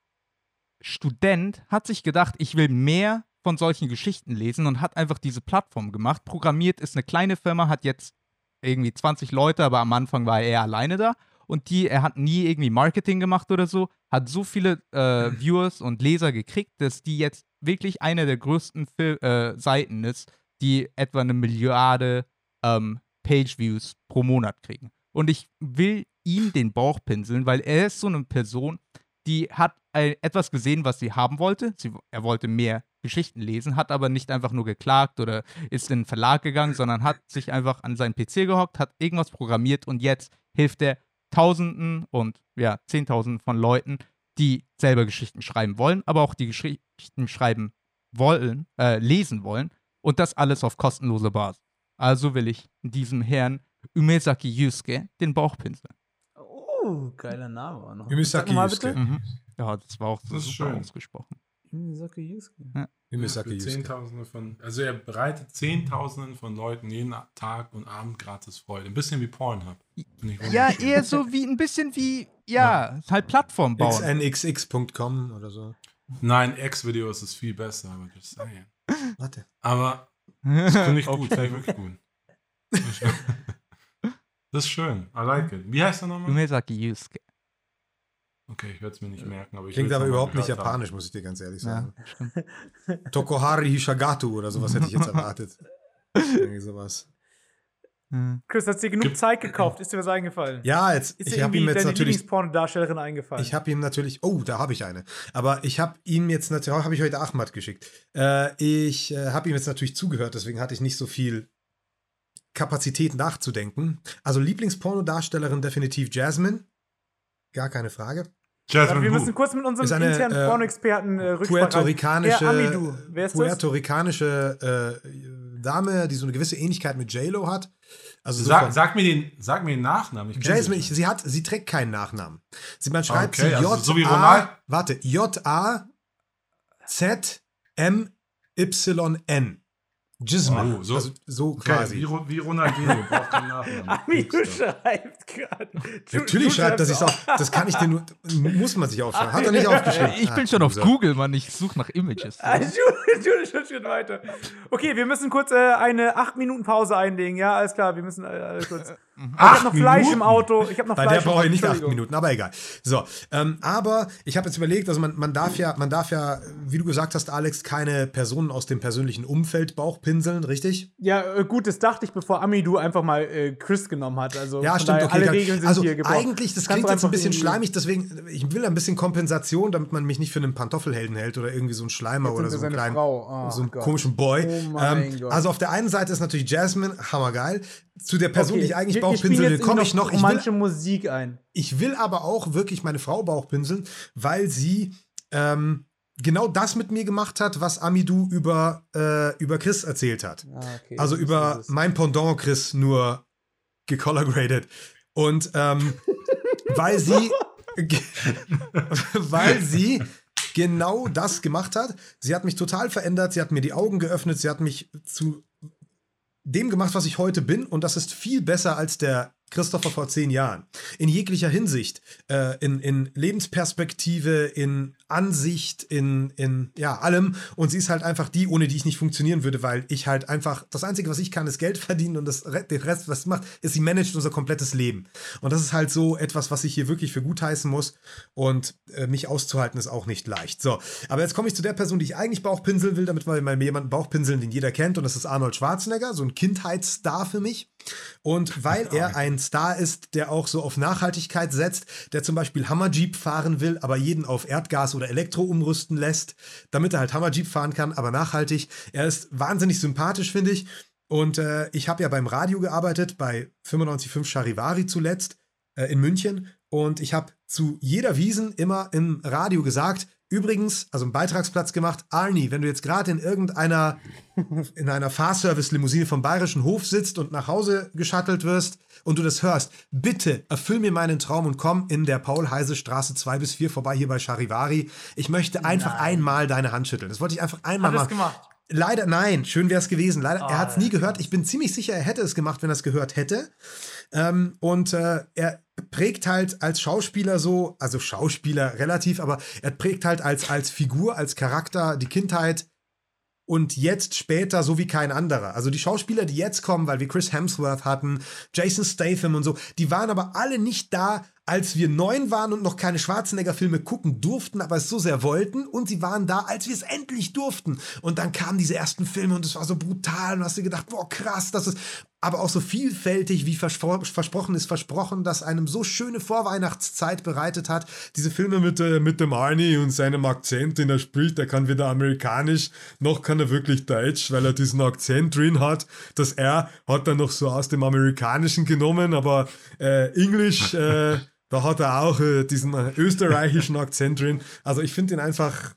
Student, hat sich gedacht, ich will mehr von solchen Geschichten lesen und hat einfach diese Plattform gemacht. Programmiert ist eine kleine Firma, hat jetzt irgendwie 20 Leute, aber am Anfang war er alleine da. Und die, er hat nie irgendwie Marketing gemacht oder so, hat so viele äh, Viewers und Leser gekriegt, dass die jetzt wirklich eine der größten Fil äh, Seiten ist, die etwa eine Milliarde ähm, Page-Views pro Monat kriegen. Und ich will ihm den Bauch pinseln, weil er ist so eine Person, die hat äh, etwas gesehen, was sie haben wollte. Sie, er wollte mehr Geschichten lesen, hat aber nicht einfach nur geklagt oder ist in den Verlag gegangen, sondern hat sich einfach an seinen PC gehockt, hat irgendwas programmiert und jetzt hilft er Tausenden und ja, Zehntausenden von Leuten, die selber Geschichten schreiben wollen, aber auch die Geschichten schreiben wollen, äh, lesen wollen und das alles auf kostenlose Basis. Also will ich diesem Herrn Umesaki Yusuke den Bauch pinseln. Oh, geiler Name. auch noch. Mal Yusuke. bitte. Mhm. Ja, das war auch so Das ist super schön. ausgesprochen. Umisaki Yusuke. Umisaki Für Yusuke. Zehntausende von, also er bereitet Zehntausenden von Leuten jeden Tag und Abend gratis Freude. Ein bisschen wie Pornhub. Ja, eher so wie ein bisschen wie, ja, halt Plattform bauen. xnxx.com oder so. Nein, X-Videos ist viel besser, aber just saying. Warte. Aber das finde ich gut, finde ich wirklich gut. Das ist schön. I like it. Wie heißt er nochmal? Umesaki Yusuke. Okay, ich werde es mir nicht merken, aber ich Klingt aber überhaupt nicht gehört haben. japanisch, muss ich dir ganz ehrlich Ja, sagen. stimmt. Tokohari Hishagatu oder sowas hätte ich jetzt erwartet. Irgendwie sowas. Hm. Chris, hast dir genug Gibt- Zeit gekauft? Ist dir was eingefallen? Ja, jetzt, Ist ich dir habe ihm jetzt deine natürlich Lieblingspornodarstellerin eingefallen? Ich habe ihm natürlich, oh, da habe ich eine. Aber ich habe ihm jetzt natürlich, habe ich heute Ahmad geschickt. Äh, ich äh, habe ihm jetzt natürlich zugehört, deswegen hatte ich nicht so viel Kapazität nachzudenken. Also Lieblingspornodarstellerin definitiv Jasmine. Gar keine Frage. Jasmine wir müssen kurz mit unserem eine, internen äh, Pornoexperten äh. Puerto-ricanische? Puerto-ricanische äh, Dame, die so eine gewisse Ähnlichkeit mit J-Lo hat. Also so Sag, sag, mir den, sag mir den Nachnamen. Ich Jasmine, sie ich, sie hat, sie trägt keinen Nachnamen. Sie, man schreibt Okay, sie also J so wie A, Ronald- warte, J Jasmine. Oh, so- also so Okay, quasi. wie, wie Ronaldinho braucht den Nachnamen. Buchstaben. schreibt gerade. Natürlich du schreibt er sich auf. Das kann ich dir nur. Muss man sich aufschreiben. Hat er nicht aufgeschrieben. Ich bin Ah, schon auf. Google, Mann. Ich suche nach Images. Ah, Jude, Jude, schon weiter. Okay, wir müssen kurz äh, eine 8 Minuten Pause einlegen. Ja, alles klar, wir müssen äh, kurz. Ich habe noch Fleisch Minuten? im Auto. Ich habe noch Bei Fleisch der brauche ich nicht acht Minuten, aber egal. So, ähm, aber ich habe jetzt überlegt, also man, man darf ja, man darf ja, wie du gesagt hast, Alex, keine Personen aus dem persönlichen Umfeld Bauchpinseln, richtig? Ja, äh, gut, das dachte ich, bevor Amidu einfach mal äh, Chris genommen hat. Also Ja, stimmt, daher, okay. alle kann- Regeln sind also hier gebrochen. eigentlich, das Kannst klingt du jetzt ein bisschen schleimig, deswegen, ich will ein bisschen Kompensation, damit man mich nicht für einen Pantoffelhelden hält oder irgendwie so einen Schleimer Jetzt oder so einen kleinen. Oh so einen Gott. komischen Boy. Oh ähm, also auf der einen Seite ist natürlich Jasmine, hammergeil. Zu der Person, die ich eigentlich Bauchpinsel will, komme ich noch. Ich will, romantische Musik ein. ich will aber auch wirklich meine Frau Bauchpinseln, weil sie ähm, genau das mit mir gemacht hat, was Amidou über, äh, über Chris erzählt hat. Ah, okay, Also über mein Pendant Chris nur gecolorgraded. Und ähm, weil sie weil sie genau das gemacht hat. Sie hat mich total verändert, sie hat mir die Augen geöffnet, sie hat mich zu dem gemacht, was ich heute bin. Und das ist viel besser als der Christopher vor zehn Jahren. In jeglicher Hinsicht. Äh, in, in Lebensperspektive, in Ansicht, in, in ja, allem. Und sie ist halt einfach die, ohne die ich nicht funktionieren würde, weil ich halt einfach, das Einzige, was ich kann, ist Geld verdienen und das, den Rest, was sie macht, ist, sie managt unser komplettes Leben. Und das ist halt so etwas, was ich hier wirklich für gut heißen muss. Und äh, mich auszuhalten ist auch nicht leicht. So, aber jetzt komme ich zu der Person, die ich eigentlich Bauchpinseln will, damit wir mal jemanden Bauchpinseln, den jeder kennt. Und das ist Arnold Schwarzenegger, so ein Kindheitsstar für mich. Und weil er ein Star ist, der auch so auf Nachhaltigkeit setzt, der zum Beispiel Hammerjeep fahren will, aber jeden auf Erdgas oder Elektro umrüsten lässt, damit er halt Hammerjeep fahren kann, aber nachhaltig. Er ist wahnsinnig sympathisch, finde ich. Und äh, ich habe ja beim Radio gearbeitet, bei 95.5 Charivari zuletzt äh, in München. Und ich habe zu jeder Wiesen immer im Radio gesagt, übrigens, also einen Beitragsplatz gemacht, Arnie, wenn du jetzt gerade in irgendeiner, in einer Fahrservice-Limousine vom Bayerischen Hof sitzt und nach Hause geschattelt wirst und du das hörst, bitte erfüll mir meinen Traum und komm in der Paul-Heise-Straße 2 bis 4 vorbei hier bei Charivari. Ich möchte einfach einmal deine Hand schütteln. Das wollte ich einfach einmal Hat er machen. gemacht? Leider, nein, schön wäre es gewesen. Leider, er hat es nie gehört. Ich bin ziemlich sicher, er hätte es gemacht, wenn er es gehört hätte. Ähm, und äh, er prägt halt als Schauspieler so, also Schauspieler relativ, aber er prägt halt als, als Figur, als Charakter die Kindheit und jetzt später so wie kein anderer. Also die Schauspieler, die jetzt kommen, weil wir Chris Hemsworth hatten, Jason Statham und so, die waren aber alle nicht da, als wir neun waren und noch keine Schwarzenegger-Filme gucken durften, aber es so sehr wollten. Und sie waren da, als wir es endlich durften. Und dann kamen diese ersten Filme und es war so brutal und hast du gedacht, boah, krass, das ist aber auch so vielfältig, wie verspro versprochen ist versprochen, dass einem so schöne Vorweihnachtszeit bereitet hat. Diese Filme mit, äh, mit dem Arnie und seinem Akzent, den er spricht, der kann weder amerikanisch, noch kann er wirklich Deutsch, weil er diesen Akzent drin hat. Das R hat er noch so aus dem Amerikanischen genommen, aber äh, Englisch, äh, da hat er auch äh, diesen äh, österreichischen Akzent drin. Also ich finde ihn einfach,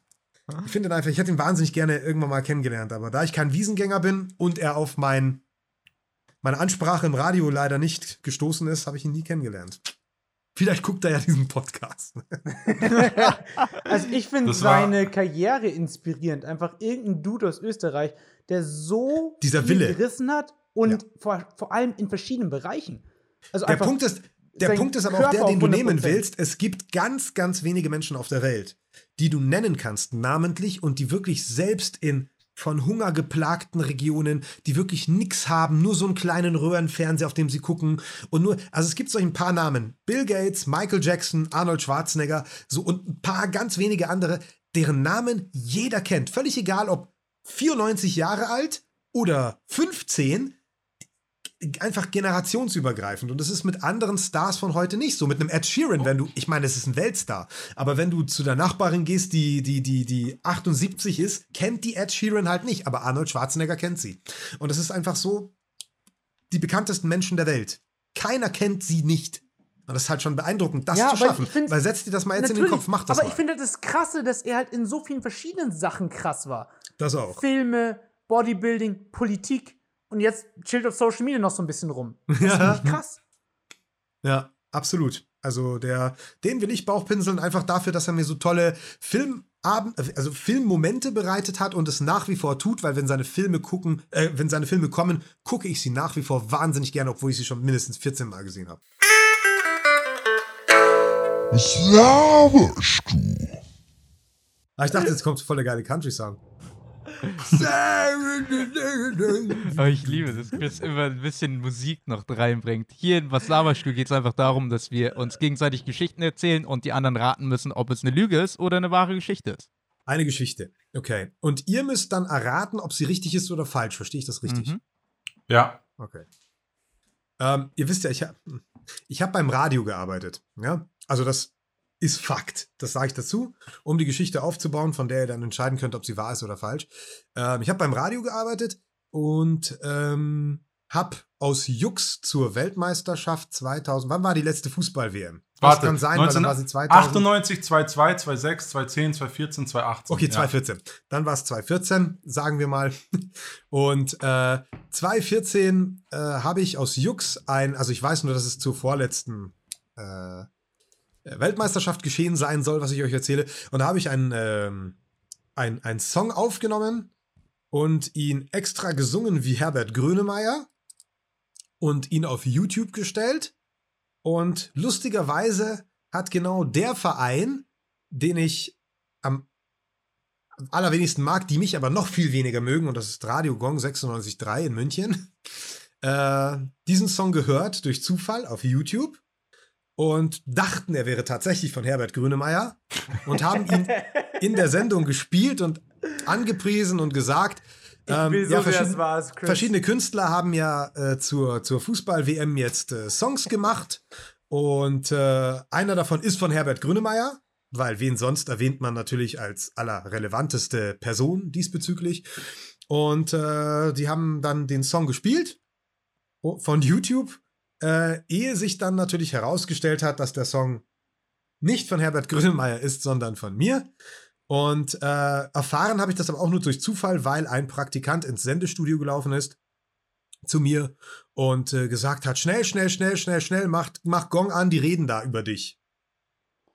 ich finde ihn einfach, ich hätte ihn wahnsinnig gerne irgendwann mal kennengelernt, aber da ich kein Wiesengänger bin und er auf mein, meine Ansprache im Radio leider nicht gestoßen ist, habe ich ihn nie kennengelernt. Vielleicht guckt er ja diesen Podcast. Also ich finde seine Karriere inspirierend. Einfach irgendein Dude aus Österreich, der so Dieser viel Wille. gerissen hat und Ja. vor, vor allem in verschiedenen Bereichen. Also Der Punkt ist, der Punkt ist aber auch der, den du 100%. nehmen willst. Es gibt ganz, ganz wenige Menschen auf der Welt, die du nennen kannst, namentlich und die wirklich selbst in von Hunger geplagten Regionen, die wirklich nichts haben, nur so einen kleinen Röhrenfernseher, auf dem sie gucken. Und nur, also es gibt solch ein paar Namen, Bill Gates, Michael Jackson, Arnold Schwarzenegger, so und ein paar ganz wenige andere, deren Namen jeder kennt, völlig egal ob 94 Jahre alt oder 15, einfach generationsübergreifend. Und das ist mit anderen Stars von heute nicht so. Mit einem Ed Sheeran, wenn du, ich meine, es ist ein Weltstar. Aber wenn du zu der Nachbarin gehst, die, die, die, die 78 ist, kennt die Ed Sheeran halt nicht. Aber Arnold Schwarzenegger kennt sie. Und das ist einfach so, die bekanntesten Menschen der Welt. Keiner kennt sie nicht. Und das ist halt schon beeindruckend, das Ja, zu schaffen. find's- Weil setz dir das mal jetzt in den Kopf, mach das aber mal. ich finde das Krasse, dass er halt in so vielen verschiedenen Sachen krass war. das auch. Filme, Bodybuilding, Politik und jetzt chillt auf Social Media noch so ein bisschen rum. Das Ja. finde ich krass. Ja, absolut. Also der, den will ich Bauchpinseln einfach dafür, dass er mir so tolle Filmabend, also Filmmomente bereitet hat und es nach wie vor tut, weil wenn seine Filme gucken, äh, wenn seine Filme kommen, gucke ich sie nach wie vor wahnsinnig gerne, obwohl ich sie schon mindestens 14 Mal gesehen habe. Was laberst du? Aber ich dachte, jetzt kommt voll der geile Country-Song. Oh, ich liebe das, Chris immer ein bisschen Musik noch reinbringt. Hier in Was laberst du geht es einfach darum, dass wir uns gegenseitig Geschichten erzählen und die anderen raten müssen, ob es eine Lüge ist oder eine wahre Geschichte ist. Eine Geschichte. Okay. Und ihr müsst dann erraten, ob sie richtig ist oder falsch. Verstehe ich das richtig? Mhm. Ja. Okay. Ähm, ihr wisst ja, ich habe ich hab beim Radio gearbeitet. Ja? Also das ist Fakt. Das sage ich dazu, um die Geschichte aufzubauen, von der ihr dann entscheiden könnt, ob sie wahr ist oder falsch. Ähm, ich habe beim Radio gearbeitet und ähm, habe aus Jux zur Weltmeisterschaft 2000. Wann war die letzte Fußball-WM? Warte, kann sein, weil dann war sie 2000. 98, 22, 26, 2010, 2014, 2018. Okay, ja. 2014. Dann war es 2014, sagen wir mal. Und äh, 2014 äh, habe ich aus Jux ein, also ich weiß nur, dass es zur vorletzten äh, Weltmeisterschaft geschehen sein soll, was ich euch erzähle. Und da habe ich einen ähm, ein, ein Song aufgenommen und ihn extra gesungen wie Herbert Grönemeyer und ihn auf YouTube gestellt. Und lustigerweise hat genau der Verein, den ich am allerwenigsten mag, die mich aber noch viel weniger mögen, und das ist Radio Gong 96.3 in München, äh, diesen Song gehört durch Zufall auf YouTube und dachten, er wäre tatsächlich von Herbert Grönemeyer und haben ihn in der Sendung gespielt und angepriesen und gesagt, Ich ähm, will so, ja, verschieden- es war, es Chris. Verschiedene Künstler haben ja äh, zur, zur Fußball-WM jetzt äh, Songs gemacht. Und äh, einer davon ist von Herbert Grönemeyer, weil wen sonst erwähnt man natürlich als allerrelevanteste Person diesbezüglich. Und äh, die haben dann den Song gespielt von YouTube, äh, ehe sich dann natürlich herausgestellt hat, dass der Song nicht von Herbert Grönemeyer ist, sondern von mir. Und äh, erfahren habe ich das aber auch nur durch Zufall, weil ein Praktikant ins Sendestudio gelaufen ist zu mir und äh, gesagt hat, schnell, schnell, schnell, schnell, schnell, mach, mach Gong an, die reden da über dich.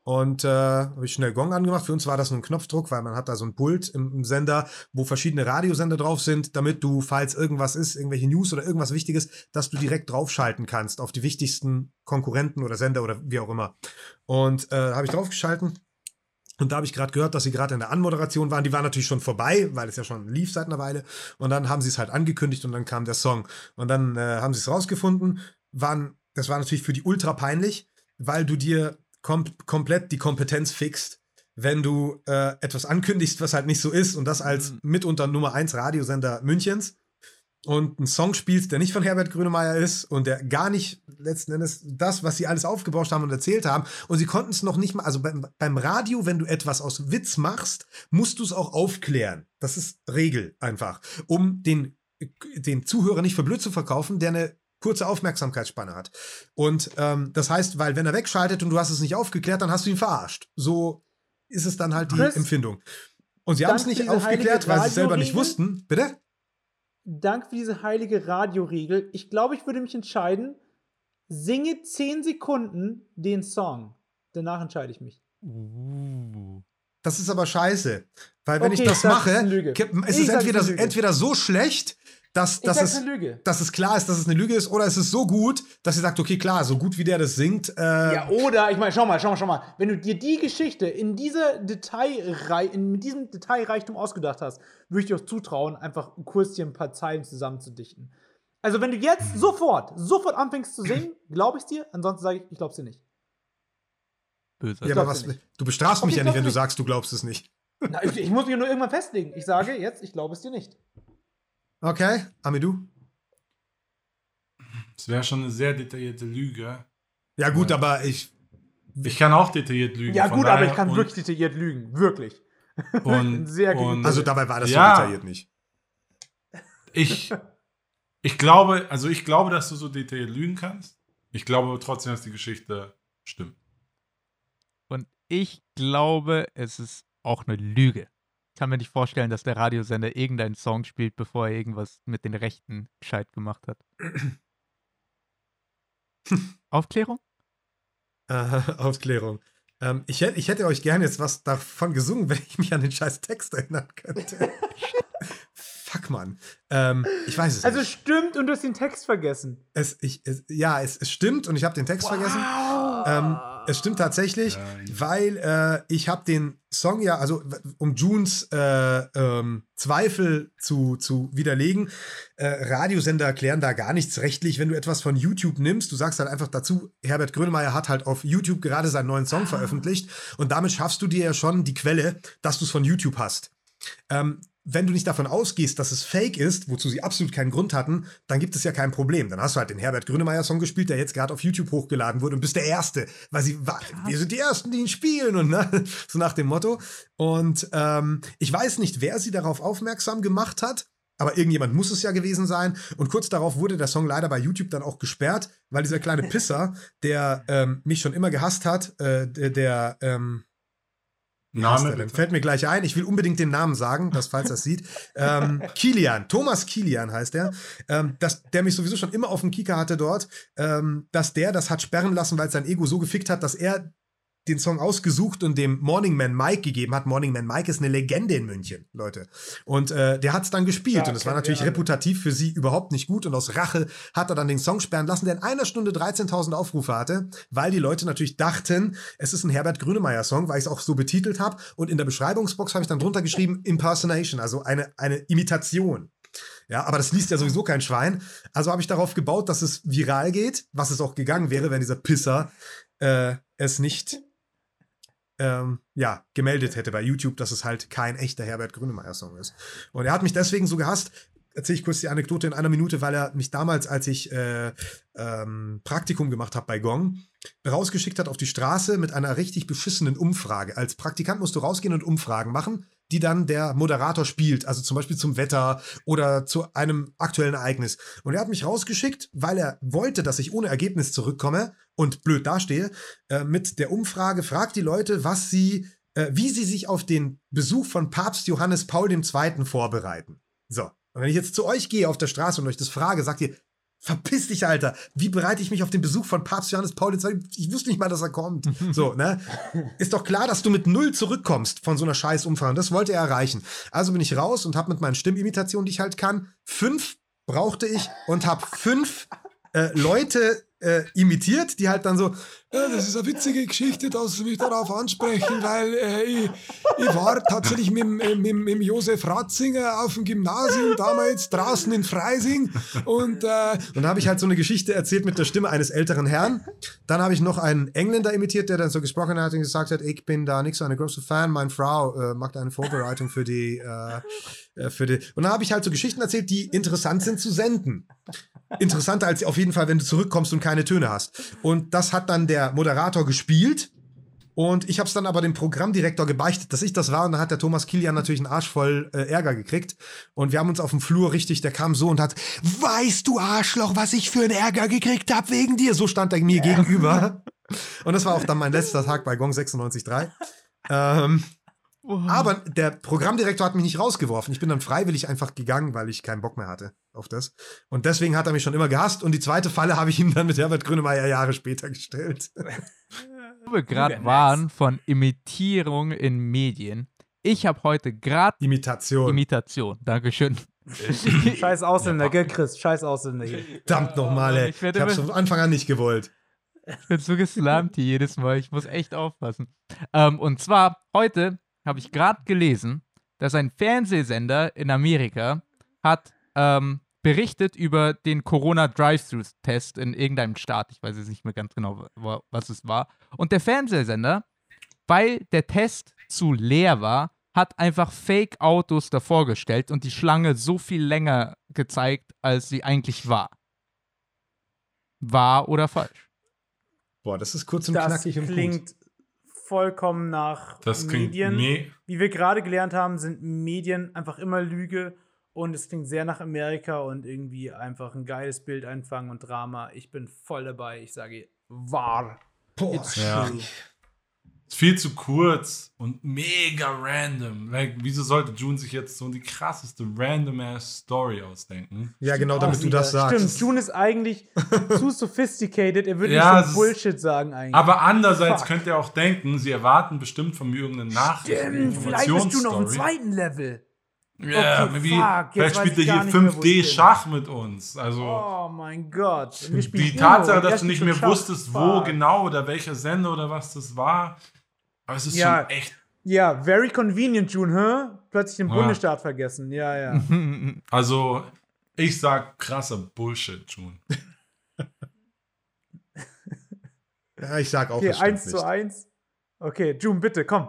Und äh, habe ich schnell Gong angemacht. Für uns war das nur ein Knopfdruck, weil man hat da so ein Pult im, im Sender, wo verschiedene Radiosender drauf sind, damit du, falls irgendwas ist, irgendwelche News oder irgendwas Wichtiges, dass du direkt draufschalten kannst auf die wichtigsten Konkurrenten oder Sender oder wie auch immer. Und äh, habe ich draufgeschalten. Und da habe ich gerade gehört, dass sie gerade in der Anmoderation waren. Die war natürlich schon vorbei, weil es ja schon lief seit einer Weile. Und dann haben sie es halt angekündigt und dann kam der Song. Und dann äh, haben sie es rausgefunden. Waren, das war natürlich für die ultra peinlich, weil du dir kom komplett die Kompetenz fixt, wenn du äh, etwas ankündigst, was halt nicht so ist. Und das als Mhm. mitunter Nummer 1 Radiosender Münchens. Und einen Song spielst, der nicht von Herbert Grönemeyer ist und der gar nicht letzten Endes das, was sie alles aufgebauscht haben und erzählt haben. Und sie konnten es noch nicht mal, also beim, beim Radio, wenn du etwas aus Witz machst, musst du es auch aufklären. Das ist Regel einfach. Um den, den Zuhörer nicht für blöd zu verkaufen, der eine kurze Aufmerksamkeitsspanne hat. Und ähm, das heißt, weil wenn er wegschaltet und du hast es nicht aufgeklärt, dann hast du ihn verarscht. So ist es dann halt die Chris, Empfindung. Und sie haben es nicht aufgeklärt, weil sie es selber nicht wussten. Bitte? Dank für diese heilige Radioregel. Ich glaube, ich würde mich entscheiden, singe 10 Sekunden den Song. Danach entscheide ich mich. Uh. Das ist aber scheiße. Weil wenn Okay, ich das sag's, mache, ist es ist sag's, entweder, entweder so schlecht, dass, dass, es, eine Lüge. dass es klar ist, dass es eine Lüge ist, oder es ist so gut, dass ihr sagt, okay, klar, so gut wie der das singt. Äh, Ja, oder, ich meine, schau mal, schau mal, schau mal. Wenn du dir die Geschichte in dieser Detailrei in, mit diesem Detailreichtum ausgedacht hast, würde ich dir auch zutrauen, einfach kurz dir ein paar Zeilen zusammenzudichten. Also, wenn du jetzt sofort, sofort anfängst zu singen, glaube ich dir. Ansonsten sage ich, ich glaube es dir nicht. Böser. ja, aber was, du bestrafst Okay, mich ja nicht, wenn du du nicht. sagst, du glaubst es nicht. Na, ich, ich muss mich nur irgendwann festlegen. Ich sage jetzt, ich glaube es dir nicht. Okay, Amidou? Das wäre schon eine sehr detaillierte Lüge. Ja, gut, Ja. aber ich. Ich kann auch detailliert lügen. Ja, gut, aber ich kann und, wirklich detailliert lügen. Wirklich. Und, sehr und Also dabei war das Ja. so detailliert nicht. ich, ich glaube, also ich glaube, dass du so detailliert lügen kannst. Ich glaube aber trotzdem, dass die Geschichte stimmt. Und ich glaube, es ist auch eine Lüge. Ich kann mir nicht vorstellen, dass der Radiosender irgendeinen Song spielt, bevor er irgendwas mit den Rechten gescheit gemacht hat. Aufklärung? Äh, Aufklärung. Ähm, ich, hätt, ich hätte euch gerne jetzt was davon gesungen, wenn ich mich an den scheiß Text erinnern könnte. Fuck, Mann. Ähm, ich weiß es Also nicht. stimmt und du hast den Text vergessen. Es, ich, es, ja, es, es stimmt und ich habe den Text vergessen. Ähm, Es stimmt tatsächlich, Ja, weil äh, ich habe den Song ja, also um Junes äh, ähm, Zweifel zu, zu widerlegen, äh, Radiosender erklären da gar nichts rechtlich, wenn du etwas von YouTube nimmst. Du sagst halt einfach dazu, Herbert Grönemeyer hat halt auf YouTube gerade seinen neuen Song veröffentlicht und damit schaffst du dir ja schon die Quelle, dass du es von YouTube hast. Ähm, wenn du nicht davon ausgehst, dass es fake ist, wozu sie absolut keinen Grund hatten, dann gibt es ja kein Problem. Dann hast du halt den Herbert Grönemeyer-Song gespielt, der jetzt gerade auf YouTube hochgeladen wurde und bist der Erste, weil sie, wa- wir sind die Ersten, die ihn spielen und ne, so nach dem Motto. Und ähm, ich weiß nicht, wer sie darauf aufmerksam gemacht hat. Aber irgendjemand muss es ja gewesen sein. Und kurz darauf wurde der Song leider bei YouTube dann auch gesperrt, weil dieser kleine Pisser, der ähm, mich schon immer gehasst hat, äh, der, der ähm, Name. Fällt mir gleich ein. Ich will unbedingt den Namen sagen, dass falls er es sieht. Ähm, Kilian, Thomas Kilian heißt er. Ähm, dass, der mich sowieso schon immer auf dem Kieker hatte dort. Ähm, dass der das hat sperren lassen, weil sein Ego so gefickt hat, dass er den Song ausgesucht und dem Morning Man Mike gegeben hat. Morning Man Mike ist eine Legende in München, Leute. Und äh, der hat es dann gespielt Ja, und es war natürlich reputativ für sie überhaupt nicht gut und aus Rache hat er dann den Song sperren lassen, der in einer Stunde 13.000 Aufrufe hatte, weil die Leute natürlich dachten, es ist ein Herbert Grönemeyer Song, weil ich es auch so betitelt habe und in der Beschreibungsbox habe ich dann drunter geschrieben Impersonation, also eine, eine Imitation. Ja, aber das liest ja sowieso kein Schwein. Also habe ich darauf gebaut, dass es viral geht, was es auch gegangen wäre, wenn dieser Pisser äh, es nicht ähm, ja, gemeldet hätte bei YouTube, dass es halt kein echter Herbert Grönemeyer-Song ist. Und er hat mich deswegen so gehasst. Erzähle ich kurz die Anekdote in einer Minute, weil er mich damals, als ich äh, ähm, Praktikum gemacht habe bei Gong, rausgeschickt hat auf die Straße mit einer richtig beschissenen Umfrage. Als Praktikant musst du rausgehen und Umfragen machen, die dann der Moderator spielt. Also zum Beispiel zum Wetter oder zu einem aktuellen Ereignis. Und er hat mich rausgeschickt, weil er wollte, dass ich ohne Ergebnis zurückkomme und blöd dastehe, äh, mit der Umfrage fragt die Leute, was sie, äh, wie sie sich auf den Besuch von Papst Johannes Paul II. vorbereiten. So. Und wenn ich jetzt zu euch gehe auf der Straße und euch das frage, sagt ihr, verpiss dich, Alter. Wie bereite ich mich auf den Besuch von Papst Johannes Paul II? Ich wusste nicht mal, dass er kommt. So, ne? Ist doch klar, dass du mit null zurückkommst von so einer scheiß Umfrage. Das wollte er erreichen. Also bin ich raus und habe mit meinen Stimmimitationen, die ich halt kann, fünf brauchte ich und habe fünf äh, Leute äh, imitiert, die halt dann so, Ja, das ist eine witzige Geschichte, dass Sie mich darauf ansprechen, weil äh, ich, ich war tatsächlich mit, mit, mit Josef Ratzinger auf dem Gymnasium, damals draußen in Freising. Und äh, dann habe ich halt so eine Geschichte erzählt mit der Stimme eines älteren Herrn. Dann habe ich noch einen Engländer imitiert, der dann so gesprochen hat und gesagt hat, ich bin da nicht so eine große Fan, meine Frau äh, macht eine Vorbereitung für die, äh, äh, für die. Und dann habe ich halt so Geschichten erzählt, die interessant sind zu senden. Interessanter als auf jeden Fall, wenn du zurückkommst und keine Töne hast. Und das hat dann der Moderator gespielt. Und ich habe es dann aber dem Programmdirektor gebeichtet, dass ich das war. Und dann hat der Thomas Kilian natürlich einen Arsch voll äh, Ärger gekriegt. Und wir haben uns auf dem Flur richtig, der kam so und hat, weißt du Arschloch, was ich für einen Ärger gekriegt hab wegen dir? So stand er mir gegenüber. Und das war auch dann mein letzter Tag bei Gong 96.3. Ähm, aber der Programmdirektor hat mich nicht rausgeworfen. Ich bin dann freiwillig einfach gegangen, weil ich keinen Bock mehr hatte auf das. Und deswegen hat er mich schon immer gehasst. Und die zweite Falle habe ich ihm dann mit Herbert Grönemeyer Jahre später gestellt. Wo wir gerade waren von Imitierung in Medien. Ich habe heute gerade Imitation. Imitation. Dankeschön. Scheiß Ausländer, gell, Chris? Scheiß Ausländer hier. Verdammt nochmal, ey. Ich Ich, hab's immer- von Anfang an nicht gewollt. Ich bin so geslammt hier jedes Mal. Ich muss echt aufpassen. Ähm, und zwar, heute habe ich gerade gelesen, dass ein Fernsehsender in Amerika hat ähm, berichtet über den Corona-Drive-Thru-Test in irgendeinem Staat. Ich weiß jetzt nicht mehr ganz genau, wa- was es war. Und der Fernsehsender, weil der Test zu leer war, hat einfach Fake-Autos davor gestellt und die Schlange so viel länger gezeigt, als sie eigentlich war. Wahr oder falsch? Boah, das ist kurz und Das knackig und gut. Vollkommen nach Das Medien. me Wie wir gerade gelernt haben, sind Medien einfach immer Lüge und es klingt sehr nach Amerika und irgendwie einfach ein geiles Bild einfangen und Drama. Ich bin voll dabei. Ich sage wahr. Boah, It's Ja. Viel zu kurz und mega random. Like, wieso sollte June sich jetzt so die krasseste random-ass Story ausdenken? Ja, genau, damit du das sagst. Stimmt, June ist eigentlich zu sophisticated. Er würde Ja, nicht so Bullshit sagen eigentlich. Aber andererseits Fuck. könnt ihr auch denken, sie erwarten bestimmt von mir irgendeine Nachricht, eine Stimmt, vielleicht bist du noch im zweiten Level. Ja, Okay, wie, fuck, jetzt vielleicht spielt er hier nicht mehr, wo ich 5D bin. Schach mit uns. Also Oh mein Gott. Die Tatsache, dass du nicht mehr Schach. wusstest, wo Fuck. genau oder welcher Sender oder was das war. Aber es ist Ja. schon echt. Ja, very convenient, June, hä? Plötzlich den Ja. Bundesstaat vergessen. Ja, ja. Also, ich sag krasser Bullshit, June. Ja, ich sag auch, Okay, das stimmt 1 zu nicht. 1. Okay, June, bitte, komm.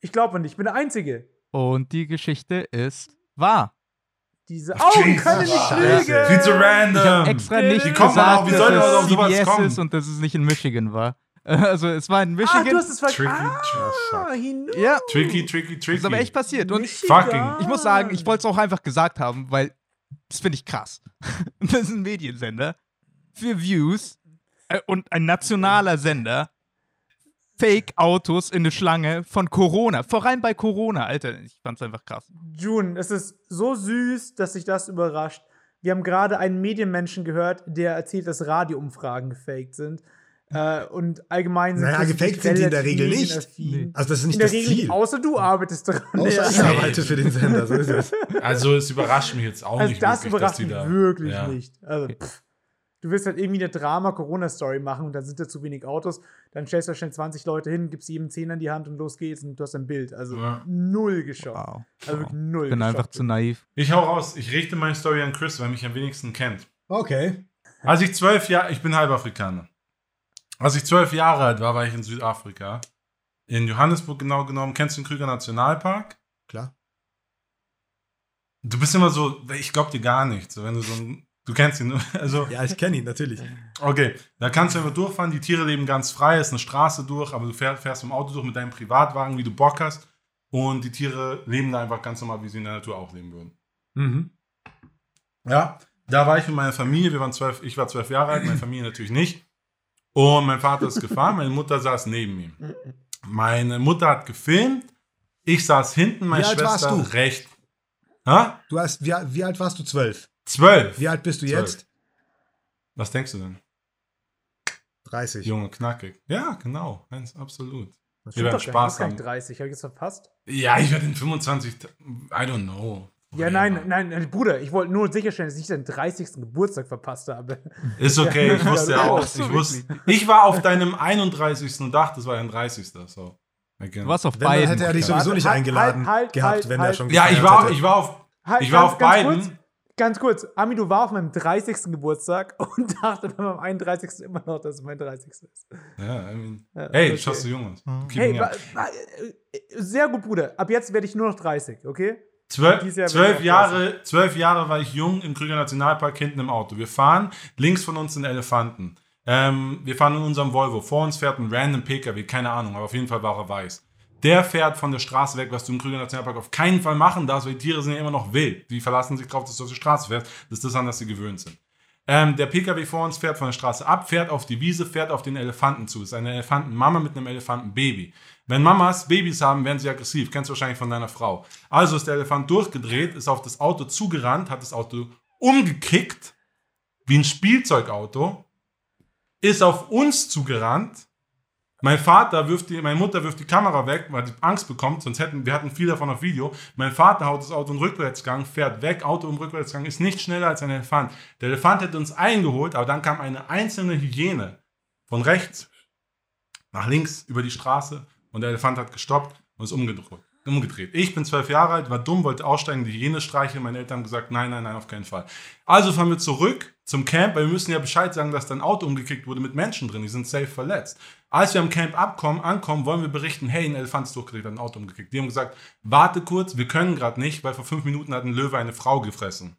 Ich glaube an dich, ich bin der Einzige. Und die Geschichte ist wahr. Diese Augen Jesus. können nicht lügen. Viel zu random. Extra Wie nicht man gesagt, auf- wie soll dass auf es sowas kommen? ist und dass es nicht in Michigan war. Also es war in Ah, Michigan. du hast es Tricky. Ah, he knew. ja, Tricky, tricky, tricky. ist aber echt passiert. Und Michigan. Fucking. ich muss sagen, ich wollte es auch einfach gesagt haben, weil das finde ich krass. Das ist ein Mediensender für Views äh, und ein nationaler Sender. Fake-Autos in eine Schlange von Corona. Vor allem bei Corona, Alter. Ich fand's einfach krass. June, es ist so süß, dass sich das überrascht. Wir haben gerade einen Medienmenschen gehört, der erzählt, dass Radioumfragen gefaked sind. Äh, und allgemein sind Naja, gefaked sind die in der Regel nicht. medienaffin. Also das ist In nicht der das Regel Ziel. außer du arbeitest dran. Außer ich arbeite für den Sender, so ist es. Also, es überrascht mich jetzt auch Also nicht das wirklich, überrascht dass die mich da. wirklich ja. nicht. Also, pff. Du willst halt irgendwie eine Drama-Corona-Story machen und dann sind da zu wenig Autos. Dann stellst du schnell 20 Leute hin, gibst jedem 10 in die Hand und los geht's und du hast ein Bild. Also Ja. null geschockt. Wow. Also wirklich null Ich bin einfach zu naiv. Ich hau raus. Ich richte meine Story an Chris, weil er mich am wenigsten kennt. Okay. Als ich zwölf Jahre, ich bin halb Afrikaner. Als ich zwölf Jahre alt war, war ich in Südafrika. In Johannesburg genau genommen. Kennst du den Krüger Nationalpark? Klar. Du bist immer so, ich glaub dir gar nicht. So, wenn du so ein, du kennst ihn, nur. also, Ja, ich kenne ihn natürlich. okay. Da kannst du einfach durchfahren. Die Tiere leben ganz frei. Es ist eine Straße durch, aber du fährst, fährst im Auto durch mit deinem Privatwagen, wie du Bock hast. Und die Tiere leben da einfach ganz normal, wie sie in der Natur auch leben würden. Mhm. Ja, da war ich mit meiner Familie. Wir waren zwölf, ich war zwölf Jahre alt, meine Familie natürlich nicht. Und mein Vater ist gefahren, meine Mutter saß neben ihm. Meine Mutter hat gefilmt, ich saß hinten, meine Wie alt warst Schwester du? rechts. Hä? Du hast, wie, wie alt warst du? Zwölf. Zwölf. Wie alt bist du Zwölf. jetzt? Was denkst du denn? 30. Junge, knackig. Ja, genau. Ganz absolut. Das Wir werden Spaß haben. nicht 30. Habe ich das verpasst? Ja, ich werde in 25. I don't know. Ja, nein, nein, nein, Bruder, ich wollte nur sicherstellen, dass ich deinen 30. Geburtstag verpasst habe. Ist okay, ich wusste ja Ja, auch. Ich, wusste, ich war auf deinem 31. und dachte, es war dein 30. So. Du warst auf Wenn, dann beiden. hätte er dich sowieso Warte, nicht halt, eingeladen halt, halt, gehabt, halt, wenn er halt. schon ja, ich war, hätte. ich war auf, Halt, ich war ganz- auf ganz beiden. Kurz, ganz kurz, Ami, du war auf meinem 30. Geburtstag und dachte bei meinem 31. immer noch, dass es mein 30. ist. Ja, I mean, Ja, hey, okay. du schaust so jung aus. Keep Hey, äh, sehr gut, Bruder. Ab jetzt werde ich nur noch 30, okay? Zwölf, Jahr zwölf, Jahre, zwölf Jahre war ich jung im Krüger Nationalpark hinten im Auto. Wir fahren, links von uns sind Elefanten. Ähm, wir fahren in unserem Volvo. Vor uns fährt ein random PKW, keine Ahnung, aber auf jeden Fall war er weiß. Der fährt von der Straße weg, was du im Krüger Nationalpark auf keinen Fall machen darfst, weil die Tiere sind ja immer noch wild. Die verlassen sich drauf, dass du auf die Straße fährst. Das ist das, an das sie gewöhnt sind. Ähm, der PKW vor uns fährt von der Straße ab, fährt auf die Wiese, fährt auf den Elefanten zu. Das ist eine Elefantenmama mit einem Elefantenbaby. Wenn Mamas Babys haben, werden sie aggressiv. Kennst du wahrscheinlich von deiner Frau. Also ist der Elefant durchgedreht, ist auf das Auto zugerannt, hat das Auto umgekickt, wie ein Spielzeugauto, ist auf uns zugerannt. Mein Vater wirft die, meine Mutter wirft die Kamera weg, weil die Angst bekommt, sonst hätten wir hatten viel davon auf Video. Mein Vater haut das Auto im Rückwärtsgang, fährt weg, Auto im Rückwärtsgang, ist nicht schneller als ein Elefant. Der Elefant hätte uns eingeholt, aber dann kam eine einzelne Hyäne von rechts nach links über die Straße und der Elefant hat gestoppt und ist umgedreht. umgedreht. Ich bin zwölf Jahre alt, war dumm, wollte aussteigen, die Hyäne streicheln. Meine Eltern haben gesagt, nein, nein, nein, auf keinen Fall. Also fahren wir zurück zum Camp, weil wir müssen ja Bescheid sagen, dass da ein Auto umgekickt wurde mit Menschen drin. Die sind safe verletzt. Als wir am Camp abkommen, ankommen, wollen wir berichten, hey, ein Elefant ist durchgedreht, hat ein Auto umgekickt. Die haben gesagt, warte kurz, wir können gerade nicht, weil vor fünf Minuten hat ein Löwe eine Frau gefressen.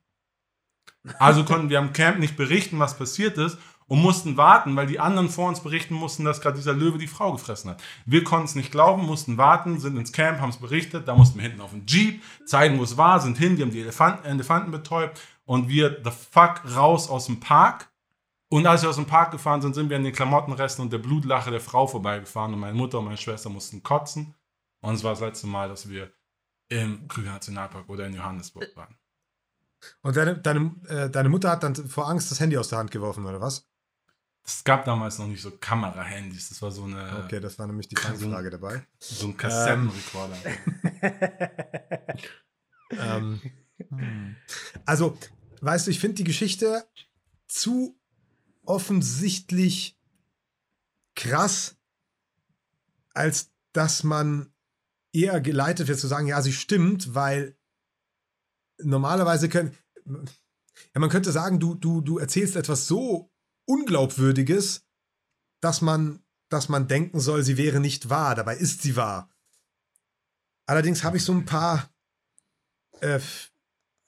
Also konnten wir am Camp nicht berichten, was passiert ist und mussten warten, weil die anderen vor uns berichten mussten, dass gerade dieser Löwe die Frau gefressen hat. Wir konnten es nicht glauben, mussten warten, sind ins Camp, haben es berichtet, da mussten wir hinten auf den Jeep, zeigen, wo es war, sind hin, die haben die Elefanten, Elefanten betäubt und wir the fuck raus aus dem Park. Und als wir aus dem Park gefahren sind, sind wir an den Klamottenresten und der Blutlache der Frau vorbeigefahren und meine Mutter und meine Schwester mussten kotzen. Und es war das letzte Mal, dass wir im Krüger Nationalpark oder in Johannesburg waren. Und deine, deine, äh, deine Mutter hat dann vor Angst das Handy aus der Hand geworfen, oder was? Es gab damals noch nicht so Kamera-Handys, das war so eine Okay, das war nämlich die Fangfrage dabei. so ein Kassettenrekorder. ähm, Hm. also, weißt du, ich finde die Geschichte zu offensichtlich krass, als dass man eher geleitet wird zu sagen, ja, sie stimmt, weil normalerweise können, ja, man könnte sagen, du, du, du erzählst etwas so Unglaubwürdiges, dass man, dass man denken soll, sie wäre nicht wahr. Dabei ist sie wahr. Allerdings habe ich so ein paar äh,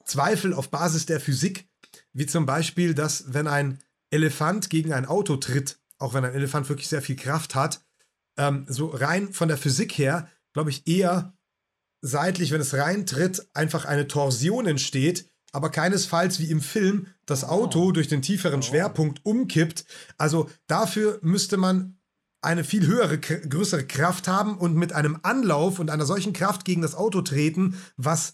Zweifel auf Basis der Physik, wie zum Beispiel, dass wenn ein Elefant gegen ein Auto tritt, auch wenn ein Elefant wirklich sehr viel Kraft hat, ähm, so rein von der Physik her, glaube ich, eher seitlich, wenn es reintritt, einfach eine Torsion entsteht, aber keinesfalls wie im Film das Auto durch den tieferen Schwerpunkt umkippt. Also dafür müsste man eine viel höhere, größere Kraft haben und mit einem Anlauf und einer solchen Kraft gegen das Auto treten, was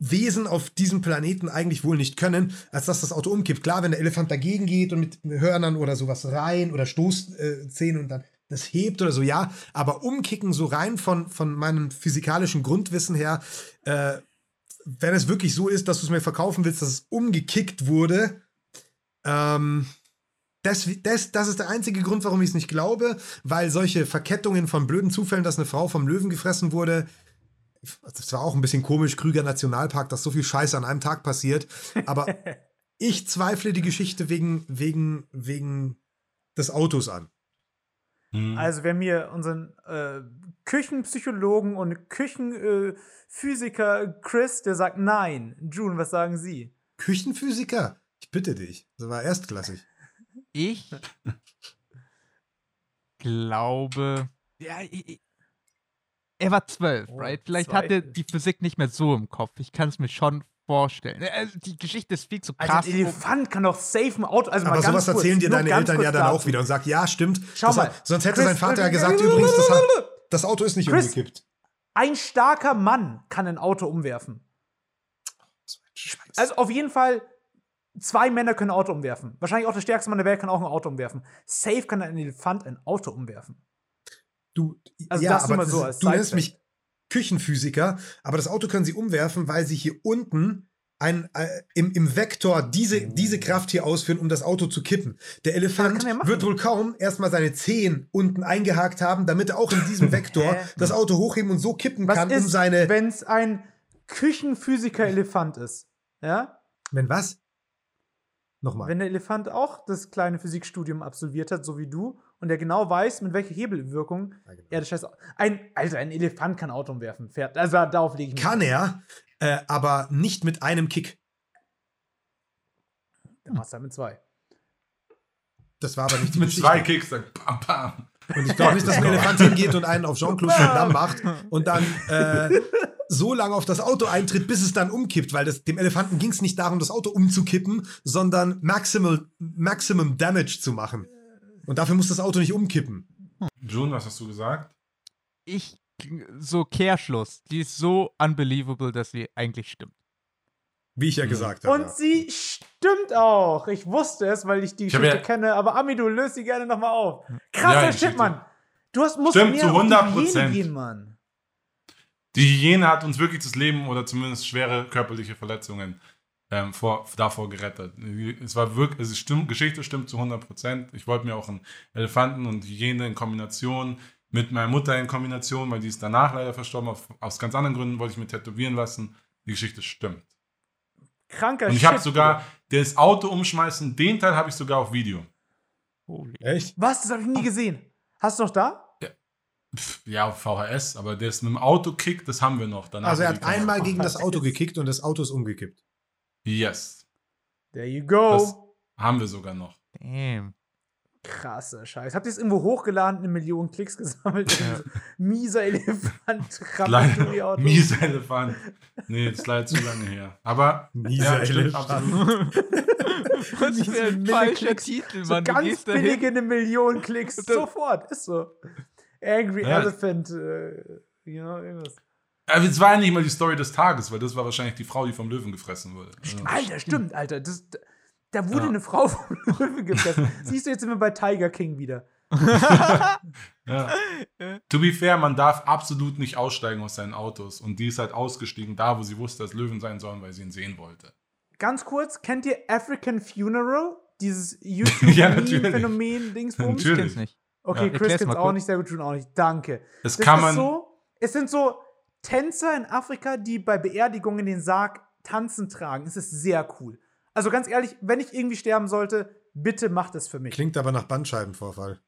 Wesen auf diesem Planeten eigentlich wohl nicht können, als dass das Auto umkippt. Klar, wenn der Elefant dagegen geht und mit Hörnern oder sowas rein oder Stoßzähnen und dann das hebt oder so, ja, aber umkicken so rein von, von meinem physikalischen Grundwissen her, äh, wenn es wirklich so ist, dass du es mir verkaufen willst, dass es umgekickt wurde, ähm, das, das, das ist der einzige Grund, warum ich es nicht glaube, weil solche Verkettungen von blöden Zufällen, dass eine Frau vom Löwen gefressen wurde, das war auch ein bisschen komisch, Krüger Nationalpark, dass so viel Scheiße an einem Tag passiert. Aber ich zweifle die Geschichte wegen, wegen, wegen des Autos an. Hm. Also, wenn mir unseren äh, Küchenpsychologen und Küchenphysiker Chris, der sagt nein. June, was sagen Sie? Küchenphysiker? Ich bitte dich. Das war erstklassig. Ich glaube, ja, ich, ich- er war zwölf, Oh, right? Vielleicht hat er Zweifel. die Physik nicht mehr so im Kopf. Ich kann es mir schon vorstellen. Also die Geschichte ist viel zu Also, krass. ein Elefant kann doch safe ein Auto. Also Aber mal ganz sowas erzählen kurz, dir nur deine Eltern ja dann auch wieder und sagt, ja, stimmt. Schau mal, Sonst hätte Chris- sein Vater ja gesagt, übrigens, das, hat, das Auto ist nicht Chris- umgekippt. Ein starker Mann kann ein Auto umwerfen. Also auf jeden Fall, zwei Männer können ein Auto umwerfen. Wahrscheinlich auch der stärkste Mann der Welt kann auch ein Auto umwerfen. Safe kann ein Elefant ein Auto umwerfen. Du, Also ja, das aber so das- als du nennst mich Küchenphysiker, aber das Auto können sie umwerfen, weil sie hier unten ein, äh, im, im Vektor diese, diese Kraft hier ausführen, um das Auto zu kippen. Der Elefant er wird wohl kaum erstmal seine Zehen unten eingehakt haben, damit er auch in diesem Vektor das Auto hochheben und so kippen Was kann, ist, um seine. wenn es ein Küchenphysiker-Elefant ist? Ja? Wenn was? Nochmal. Wenn der Elefant auch das kleine Physikstudium absolviert hat, so wie du, und der genau weiß, mit welcher Hebelwirkung Ja, genau. er das Scheiß. Ein, Alter, ein Elefant kann Auto umwerfen. Fährt. Also darauf lege ich mich. kann er, äh, aber nicht mit einem Kick. Dann machst du halt mit zwei. Das war aber nicht die Mit Geschichte. zwei Kicks, dann bam, bam. Und ich glaube nicht, dass ein Elefant hingeht und einen auf Jean-Claude Van Damme macht und dann äh, so lange auf das Auto eintritt, bis es dann umkippt, weil das, dem Elefanten ging es nicht darum, das Auto umzukippen, sondern maximal, Maximum Damage zu machen. Und dafür muss das Auto nicht umkippen. June, was hast du gesagt? ich, so Kehrschluss, die ist so unbelievable, dass sie eigentlich stimmt. Wie ich ja Mhm. gesagt habe. Und sie stimmt auch. Ich wusste es, weil ich die Ich Geschichte ja- kenne. Aber Ami, du löst sie gerne nochmal auf. Krasser Ja, Shit, Mann. Du hast, musst Stimmt, mehr zu auf die 100%. Hygiene gehen, Mann. Die Hygiene hat uns wirklich das Leben oder zumindest schwere körperliche Verletzungen ähm, vor, davor gerettet. Es war wirklich, also es stimmt, Geschichte stimmt zu 100%. Ich wollte mir auch einen Elefanten und Hygiene in Kombination mit meiner Mutter in Kombination, weil die ist danach leider verstorben, auf, aus ganz anderen Gründen wollte ich mir tätowieren lassen. Die Geschichte stimmt. Kranker Und ich habe sogar das Auto umschmeißen, den Teil habe ich sogar auf Video. Holy. Echt? Was? Das habe ich nie gesehen. Hast du noch da? Pff, ja, auf VHS, aber das mit dem Autokick, das haben wir noch. Danach Also er hat einmal gegen das Auto gekickt und das Auto ist umgekippt. Yes, There you go. Das- haben wir sogar noch. Damn. Krasser Scheiß. Habt ihr es irgendwo hochgeladen, eine Million Klicks gesammelt? So Mieser Elefant, Leider, mieser Elefant. Nee, das ist leider zu lange her. Aber Mieser stimmt, Elefant. absolut. Was für ein falscher. Titel, So Mann. du ganz billige eine Million Klicks. Sofort, ist so. Angry Ja. Elephant, äh, you know, irgendwas. Aber es war ja nicht mal die Story des Tages, weil das war wahrscheinlich die Frau, die vom Löwen gefressen wurde. Alter, stimmt, Alter. Das, da wurde Ja. eine Frau vom Löwen gefressen. Siehst du, jetzt sind wir bei Tiger King wieder. Ja. To be fair, man darf absolut nicht aussteigen aus seinen Autos. Und die ist halt ausgestiegen, da wo sie wusste, dass Löwen sein sollen, weil sie ihn sehen wollte. Ganz kurz, kennt ihr African Funeral? Dieses Ja, natürlich. Ich Natürlich. kenn's nicht. Okay, Ja. Chris kennt's mal auch nicht, sehr gut, June auch nicht. Danke. Das, Das kann ist man. so, es sind so Tänzer in Afrika, die bei Beerdigungen den Sarg tanzen tragen. Es ist sehr cool. Also ganz ehrlich, wenn ich irgendwie sterben sollte, bitte macht es für mich. Klingt aber nach Bandscheibenvorfall.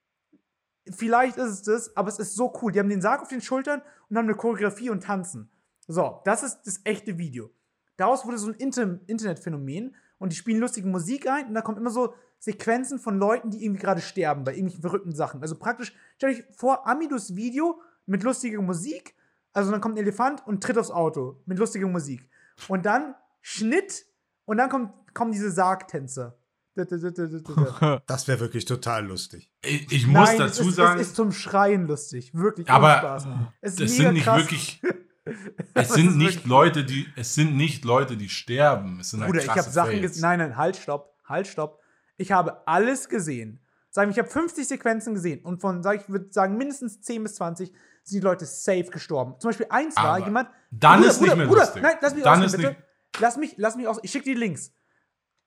Vielleicht ist es das, aber es ist so cool. Die haben den Sarg auf den Schultern und haben eine Choreografie und tanzen. So, das ist das echte Video. Daraus wurde so ein Inter Internetphänomen und die spielen lustige Musik ein und da kommen immer so Sequenzen von Leuten, die irgendwie gerade sterben bei irgendwelchen verrückten Sachen. Also praktisch, stell euch vor, Amidus Video mit lustiger Musik. Also dann kommt ein Elefant und tritt aufs Auto mit lustiger Musik. Und dann Schnitt und dann kommt, kommen diese Sargtänzer. Das wäre wirklich total lustig. Ich, ich muss Nein, dazu es sagen, Es ist zum Schreien lustig. Wirklich. aber Spaß. Es mega sind nicht krass. wirklich. Es sind ist nicht wirklich- Leute, die. Es sind nicht Leute, die sterben. Es sind halt Bruder, ich habe Sachen gesehen. Nein, nein, halt, stopp. Halt, stopp. Ich habe alles gesehen. Sagen wir, ich habe 50 Sequenzen gesehen und von, sag ich würde sagen, mindestens 10 bis 20 sind die Leute safe gestorben. Zum Beispiel eins war Aber jemand. dann Bruder, ist nicht Bruder, mehr Bruder, lustig. Nein, lass mich Dann ausreden, ist bitte. nicht- Lass mich, lass mich aus. Ich schicke die Links.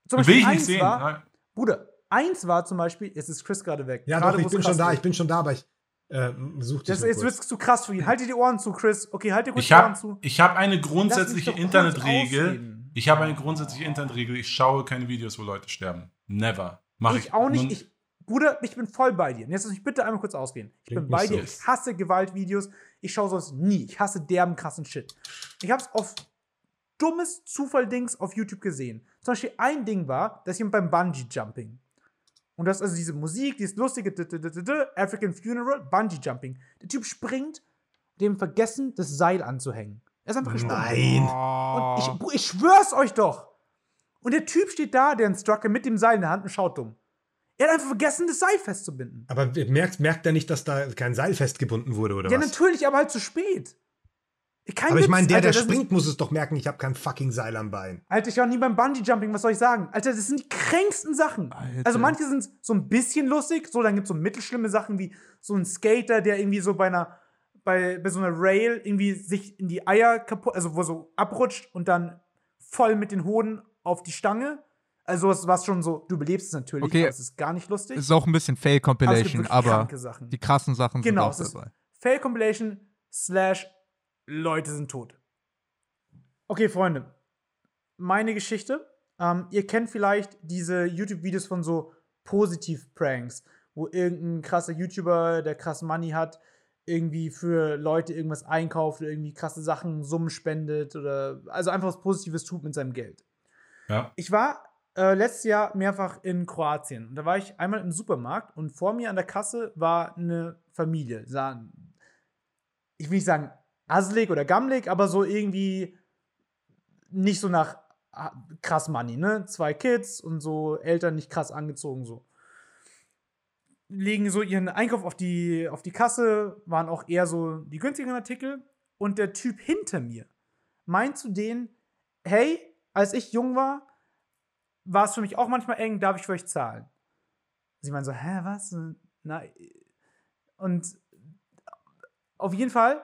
Zum Will ich eins nicht sehen. War. Bruder, eins war zum Beispiel, jetzt ist Chris gerade weg. Ja, Gerade, doch, ich bin schon da, ich bin schon da, aber ich äh, suche dich Das, jetzt wird es zu krass für ihn. Halt dir die Ohren zu, Chris. Okay, halt dir kurz Ich die Ohren habe zu. ich hab eine grundsätzliche Internetregel. Ich habe eine grundsätzliche Internetregel. Ich schaue keine Videos, wo Leute sterben. Never. Mach ich, Ich auch nicht. Ich, Bruder, ich bin voll bei dir. Und Jetzt lass mich bitte einmal kurz ausgehen. Ich Klingt bin bei dir. so. Ich hasse Gewaltvideos. Ich schaue sonst nie. Ich hasse derben krassen Shit. Ich habe es auf dummes Zufall-Dings auf YouTube gesehen. Zum Beispiel ein Ding war, dass jemand beim Bungee-Jumping. Und das ist also diese Musik, dieses lustige African Funeral, Bungee-Jumping. Der Typ springt, dem vergessen, das Seil anzuhängen. Er ist einfach gesprungen. Nein. Und ich, ich schwör's euch doch. Und der Typ steht da, der Instructor, mit dem Seil in der Hand und schaut dumm. Er hat einfach vergessen, das Seil festzubinden. Aber merkt, merkt er nicht, dass da kein Seil festgebunden wurde, oder Ja, was? natürlich, aber halt zu spät. Kein Aber ich meine, der, Alter, der springt, muss es doch merken, ich habe kein fucking Seil am Bein. Alter, ich war nie beim Bungee-Jumping, was soll ich sagen? Alter, das sind die kränksten Sachen. Alter. Also manche sind so ein bisschen lustig, so, dann gibt es so mittelschlimme Sachen wie so ein Skater, der irgendwie so bei einer, bei, bei so einer Rail irgendwie sich in die Eier kaputt, also wo so abrutscht und dann voll mit den Hoden auf die Stange. Also es war schon so, du überlebst es natürlich, Okay. aber es ist gar nicht lustig. Ist auch ein bisschen Fail-Compilation, aber Sachen. die krassen Sachen Genau, sind es auch dabei. Fail Compilation slash Leute sind tot. Okay, Freunde. Meine Geschichte. Ähm, ihr kennt vielleicht diese YouTube-Videos von so Positiv-Pranks, wo irgendein krasser YouTuber, der krass Money hat, irgendwie für Leute irgendwas einkauft oder irgendwie krasse Sachen, Summen spendet oder also einfach was Positives tut mit seinem Geld. Ja. Ich war äh, letztes Jahr mehrfach in Kroatien. Und da war ich einmal im Supermarkt und vor mir an der Kasse war eine Familie. Sah, ich will nicht sagen asselig oder gammelig, aber so irgendwie nicht so nach ah, krass Money, ne? Zwei Kids und so Eltern nicht krass angezogen, so. Legen so ihren Einkauf auf die, auf die Kasse, waren auch eher so die günstigen Artikel. Und der Typ hinter mir meint zu denen, hey, als ich jung war, war es für mich auch manchmal eng, darf ich für euch zahlen? Sie meinen so, hä, was? Na, und auf jeden Fall,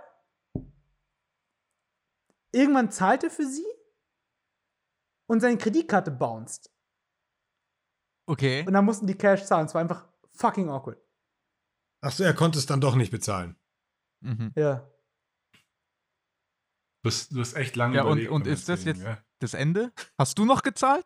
irgendwann zahlt er für sie und seine Kreditkarte bounced. Okay. Und dann mussten die Cash zahlen. Es war einfach fucking awkward. Achso, er konnte es dann doch nicht bezahlen. Mhm. Ja. Du hast, du hast echt lange Ja, und- überlegt. und beim ist das jetzt- gell? Das Ende? Hast du noch gezahlt?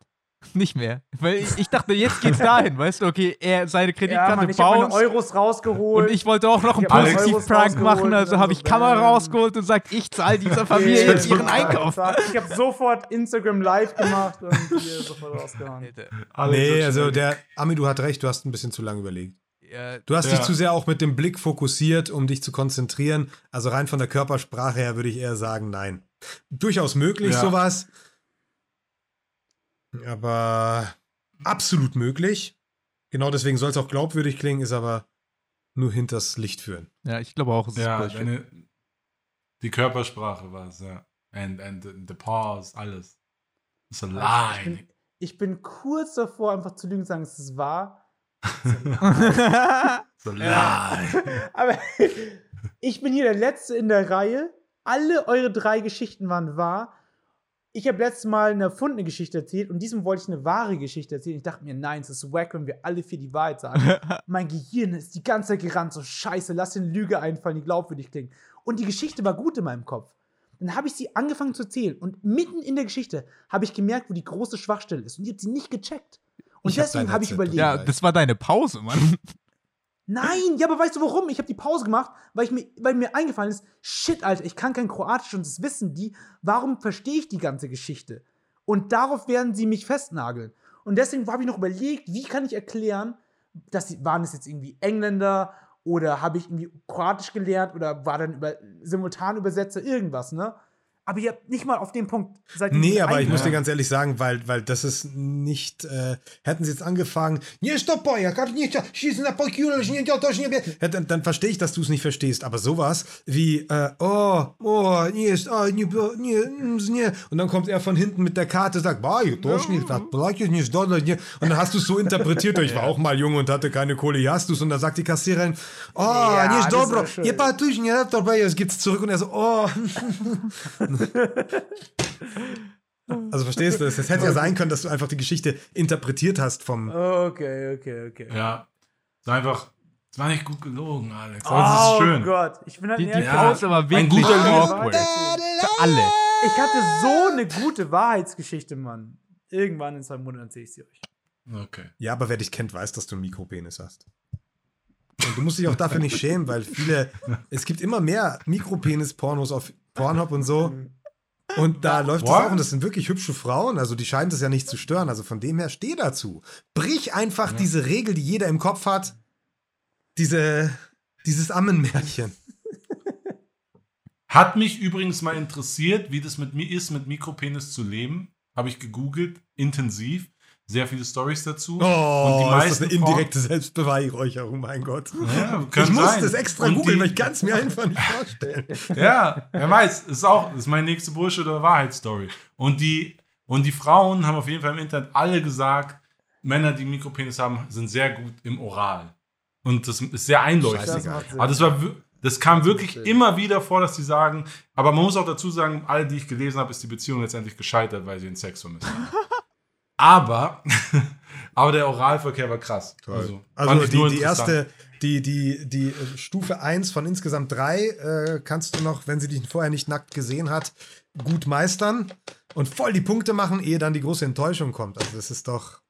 Nicht mehr. Weil ich, ich dachte, jetzt geht's dahin, weißt du, okay, er seine Ja, Kreditkarte Mann, ich habe meine Euros rausgeholt. und ich wollte auch noch einen Positiv-Prank machen, also habe ich Kamera rausgeholt und sagt, ich zahle dieser Familie Okay, jetzt ihren Einkauf. Ich habe sofort Instagram live gemacht und hier sofort rausgehauen. Alle nee, so also der Ami, du hast recht, du hast ein bisschen zu lange überlegt. Ja, Du hast Ja. dich zu sehr auch mit dem Blick fokussiert, um dich zu konzentrieren. Also rein von der Körpersprache her würde ich eher sagen, nein. Durchaus möglich, Ja. sowas. Aber absolut möglich. Genau deswegen soll es auch glaubwürdig klingen, ist aber nur hinters Licht führen. ja, ich glaube auch, es ist Ja, deine, die Körpersprache war es, ja. And, and the, the pause, alles. It's a Ich lie. bin, ich bin kurz davor, einfach zu lügen und zu sagen, es ist wahr. So lie. Aber ich bin hier der Letzte in der Reihe. Alle eure drei Geschichten waren wahr. Ich habe letztes Mal eine erfundene Geschichte erzählt und diesem wollte ich eine wahre Geschichte erzählen. Ich dachte mir, nein, es ist wack, wenn wir alle vier die Wahrheit sagen. mein Gehirn ist die ganze Zeit gerannt, so scheiße, lass den Lüge einfallen, die glaubwürdig klingt. Und die Geschichte war gut in meinem Kopf. Dann habe ich sie angefangen zu erzählen und mitten in der Geschichte habe ich gemerkt, wo die große Schwachstelle ist. Und die hat sie nicht gecheckt. Und Ich hab deswegen habe ich Headset überlegt. ja, das war deine Pause, Mann. Nein, ja, aber weißt du warum? Ich habe die Pause gemacht, weil, ich mir, weil mir eingefallen ist, shit, Alter, ich kann kein Kroatisch und das wissen die. Warum verstehe ich die ganze Geschichte? Und darauf werden sie mich festnageln. Und deswegen habe ich noch überlegt, wie kann ich erklären, dass sie, waren es jetzt irgendwie Engländer oder habe ich irgendwie Kroatisch gelernt oder war dann über Simultanübersetzer, irgendwas, ne? aber ihr habt nicht mal auf dem Punkt seid Nee, aber ich muss dir ganz ehrlich sagen, weil, weil das ist nicht, äh, hätten sie jetzt angefangen, dann, verstehe ich, dass du es nicht verstehst, aber sowas wie, äh, oh, oh, ah, mm, und dann kommt er von hinten mit der Karte, sagt, und dann hast du es so interpretiert, ich war auch mal jung und hatte keine Kohle, ja, hast du es, und dann sagt die Kassiererin, oh, nicht dobro, es gibt's zurück, und er so, oh, Also verstehst du, es es hätte ja sein können, dass du einfach die Geschichte interpretiert hast vom. Okay, okay, okay. Ja. Es war einfach, es war nicht gut gelogen, Alex. Aber es ist schön. Oh Gott, ich bin halt Die, die ehrlich- Pause war ein wirklich guter awkward. Für alle. Ich hatte so eine gute Wahrheitsgeschichte, Mann. Irgendwann in zwei Monaten erzähle ich sie euch. Okay. Ja, aber wer dich kennt, weiß, dass du einen Mikropenis hast. Und du musst dich auch dafür nicht schämen, weil viele. Es gibt immer mehr Mikropenis-Pornos auf Pornhub und so. Und da läuft das What? auch und das sind wirklich hübsche Frauen, also die scheint es ja nicht zu stören. Also von dem her steh dazu. Brich einfach diese Regel, die jeder im Kopf hat. Diese, dieses Ammenmärchen. Hat mich übrigens mal interessiert, wie das mit mir ist, mit Mikropenis zu leben. Habe ich gegoogelt, intensiv. Sehr viele Stories dazu. Oh, und die ist das meisten eine indirekte Selbstbeweihräucherung, mein Gott. Ja, Ich muss sein. das extra Und googeln, weil ich kann es mir einfach nicht vorstellen. Ja, wer weiß, ist auch, ist meine nächste Bullshit- oder Wahrheitsstory. Und die, und die Frauen haben auf jeden Fall im Internet alle gesagt, Männer, die Mikropenis haben, sind sehr gut im Oral. Und das ist sehr eindeutig. Das. Aber das war, das kam wirklich immer wieder vor, dass die sagen, aber man muss auch dazu sagen, alle, die ich gelesen habe, ist die Beziehung letztendlich gescheitert, weil sie den Sex vermissen haben. aber, aber der Oralverkehr war krass. Also, Also ich nur die, die erste, die, die, die Stufe 1 von insgesamt drei äh, kannst du noch, wenn sie dich vorher nicht nackt gesehen hat, gut meistern und voll die Punkte machen, ehe dann die große Enttäuschung kommt. Also das ist doch.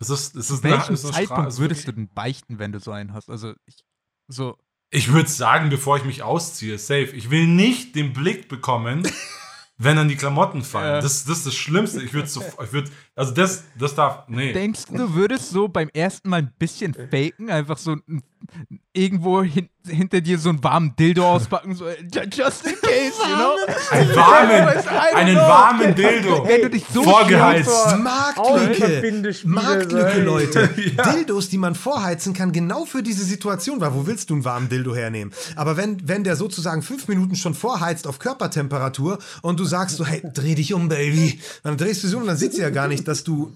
Es ist, es ist Welchen eine- Zeitpunkt ist würdest du denn beichten, wenn du so einen hast? Also, ich, so, Ich würde sagen, bevor ich mich ausziehe, safe. Ich will nicht den Blick bekommen, wenn dann die Klamotten fallen. Ja. Das, das ist das Schlimmste. Ich würde so, ich würde, also das, das darf, nee. denkst du, du würdest so beim ersten Mal ein bisschen faken, einfach so ein, irgendwo hin, hinter dir so einen warmen Dildo auspacken, so, ju- just in case, you know? Einen warmen, einen know. warmen Dildo. Wenn du dich so Vorgeheizt. Vor- Marktlücke! Marktlücke. Leute. Ja. Dildos, die man vorheizen kann, genau für diese Situation, weil wo willst du einen warmen Dildo hernehmen? Aber wenn, wenn der sozusagen fünf Minuten schon vorheizt auf Körpertemperatur und du sagst so, hey, dreh dich um, Baby, dann drehst du sie um und dann sieht sie ja gar nicht, dass du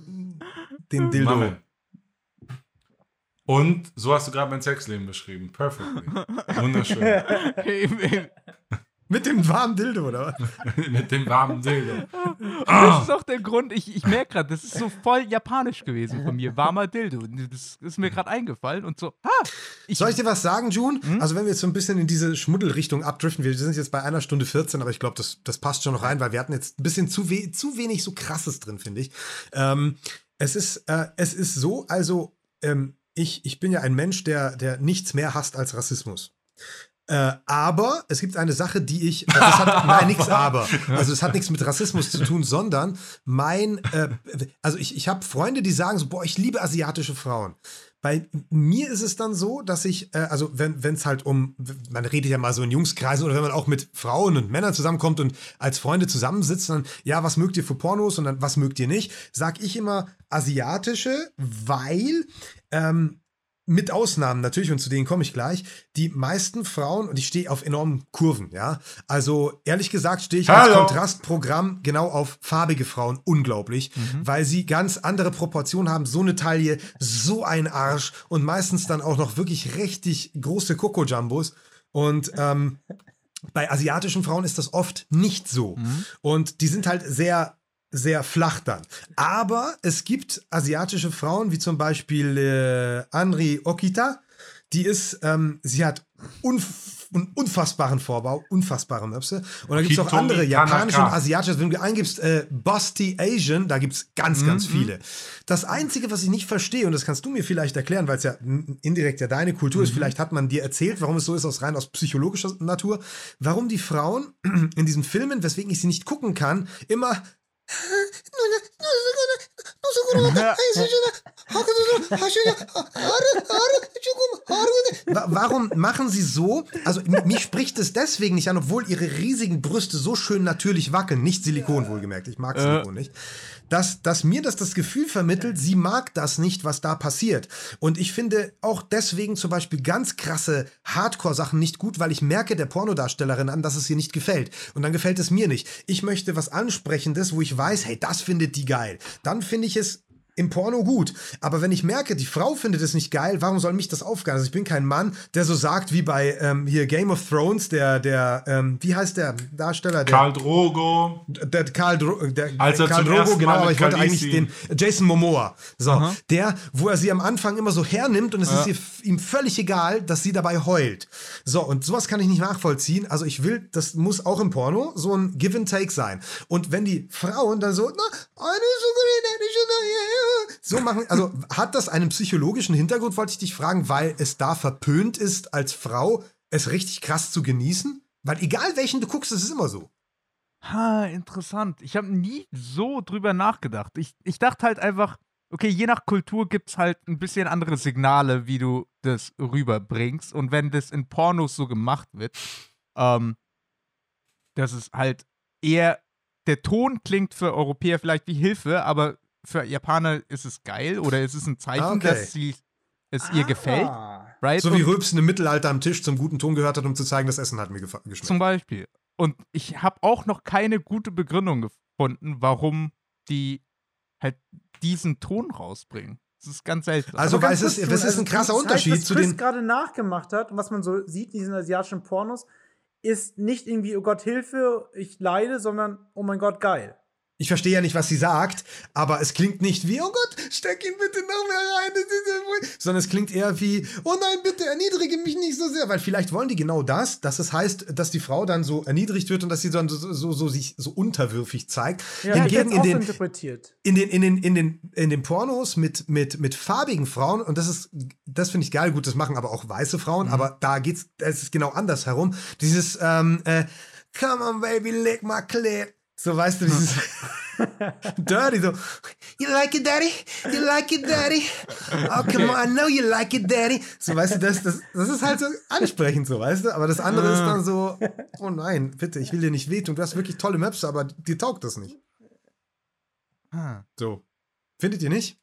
den Dildo. Mame. Und so hast du gerade mein Sexleben beschrieben. Perfectly. Wunderschön. Mit dem warmen Dildo, oder was? Mit dem warmen Dildo. Das ist auch der Grund, ich, ich merke gerade, das ist so voll japanisch gewesen von mir. Warmer Dildo. Das ist mir gerade eingefallen und so, ah, ich, Soll ich dir was sagen, June? Hm? Also, wenn wir jetzt so ein bisschen in diese Schmuddelrichtung abdriften, wir sind jetzt bei einer Stunde 14, aber ich glaube, das, das passt schon noch rein, weil wir hatten jetzt ein bisschen zu, we zu wenig so krasses drin, finde ich. Ähm, es, ist, äh, es ist so, also, ähm, ich, ich bin ja ein Mensch, der, der nichts mehr hasst als Rassismus. Äh, aber es gibt eine Sache, die ich. Das hat, nein, nichts aber. Also es hat nichts mit Rassismus zu tun, sondern mein. Äh, also ich, ich habe Freunde, die sagen so, boah, ich liebe asiatische Frauen. Bei mir ist es dann so, dass ich, äh, also wenn es halt um, man redet ja mal so in Jungskreisen oder wenn man auch mit Frauen und Männern zusammenkommt und als Freunde zusammensitzt, dann, ja, was mögt ihr für Pornos und dann, was mögt ihr nicht, sag ich immer asiatische, weil ähm, mit Ausnahmen natürlich, und zu denen komme ich gleich, die meisten Frauen, und ich stehe auf enormen Kurven, ja. Also ehrlich gesagt stehe ich als Hallo. Kontrastprogramm genau auf farbige Frauen unglaublich, weil sie ganz andere Proportionen haben, so eine Taille, so ein Arsch und meistens dann auch noch wirklich richtig große Coco-Jumbos. Und ähm, bei asiatischen Frauen ist das oft nicht so. Und die sind halt sehr, sehr flach dann. Aber es gibt asiatische Frauen, wie zum Beispiel äh, Anri Okita. Die ist, ähm, sie hat unf einen unfassbaren Vorbau, unfassbare Möpse. Und da gibt es auch andere japanische und asiatische. Wenn du eingibst, äh, Busty Asian, da gibt es ganz, ganz viele. Das Einzige, was ich nicht verstehe, und das kannst du mir vielleicht erklären, weil es ja indirekt ja deine Kultur ist, vielleicht hat man dir erzählt, warum es so ist, aus rein aus psychologischer Natur, warum die Frauen in diesen Filmen, weswegen ich sie nicht gucken kann, immer Warum machen sie so? Also mich spricht es deswegen nicht an, obwohl ihre riesigen Brüste so schön natürlich wackeln. Nicht Silikon wohlgemerkt, ich mag Silikon nicht. Dass, dass mir das das Gefühl vermittelt, sie mag das nicht, was da passiert. Und ich finde auch deswegen zum Beispiel ganz krasse Hardcore-Sachen nicht gut, weil ich merke der Pornodarstellerin an, dass es ihr nicht gefällt. Und dann gefällt es mir nicht. Ich möchte was Ansprechendes, wo ich weiß, hey, das findet die geil. Dann finde ich es im Porno gut. Aber wenn ich merke, die Frau findet es nicht geil, warum soll mich das aufgehen? Also ich bin kein Mann, der so sagt wie bei ähm, hier Game of Thrones, der, der, ähm, wie heißt der Darsteller? Der, Karl Drogo. der Karl, Dro der Als er Karl zum Drogo, genau, aber ich wollte eigentlich den Jason Momoa. So, der, wo er sie am Anfang immer so hernimmt und es ist ihr, ihm völlig egal, dass sie dabei heult. So, und sowas kann ich nicht nachvollziehen. Also ich will, das muss auch im Porno so ein Give and Take sein. Und wenn die Frauen dann so, na, eine so so machen, also hat das einen psychologischen Hintergrund, wollte ich dich fragen, weil es da verpönt ist, als Frau es richtig krass zu genießen? Weil egal welchen du guckst, es ist immer so. Ha, interessant. Ich habe nie so drüber nachgedacht. Ich, ich dachte halt einfach, okay, je nach Kultur gibt es halt ein bisschen andere Signale, wie du das rüberbringst. Und wenn das in Pornos so gemacht wird, ähm, dass es halt eher, der Ton klingt für Europäer vielleicht wie Hilfe, aber für Japaner ist es geil oder ist es ein Zeichen, Ah, okay. dass sie, es ihr gefällt. Ah. Right? So wie Und- Rülpsen im Mittelalter am Tisch zum guten Ton gehört hat, um zu zeigen, das Essen hat mir geschmeckt. Zum Beispiel. Und ich habe auch noch keine gute Begründung gefunden, warum die halt diesen Ton rausbringen. Das ist ganz seltsam. Also, weil es ist, es ist ein also krasser die Zeit, Unterschied was zu Chris den. gerade nachgemacht hat und was man so sieht in diesen asiatischen Pornos, ist nicht irgendwie, oh Gott, Hilfe, ich leide, sondern, oh mein Gott, geil. Ich verstehe ja nicht, was sie sagt, aber es klingt nicht wie, oh Gott, steck ihn bitte noch mehr rein, das ist ja wohl-" sondern es klingt eher wie, oh nein, bitte erniedrige mich nicht so sehr, weil vielleicht wollen die genau das, dass es heißt, dass die Frau dann so erniedrigt wird und dass sie dann so, so, so sich so unterwürfig zeigt. Ja, Hingegen in den, interpretiert. in den, in den, in den, in den Pornos mit, mit, mit farbigen Frauen, und das ist, das finde ich geil, gut, das machen aber auch weiße Frauen, aber da geht's, es ist genau anders herum. Dieses, ähm, äh, come on, baby, lick my clit. So, weißt du, dieses Dirty, so, you like it, daddy? You like it, daddy? Oh, come on, I know you like it, daddy. So, weißt du, das, das, das ist halt so ansprechend, so, weißt du? Aber das andere ist dann so, oh nein, bitte, ich will dir nicht wehtun. Du hast wirklich tolle Maps, aber dir taugt das nicht. Ah. So. Findet ihr nicht?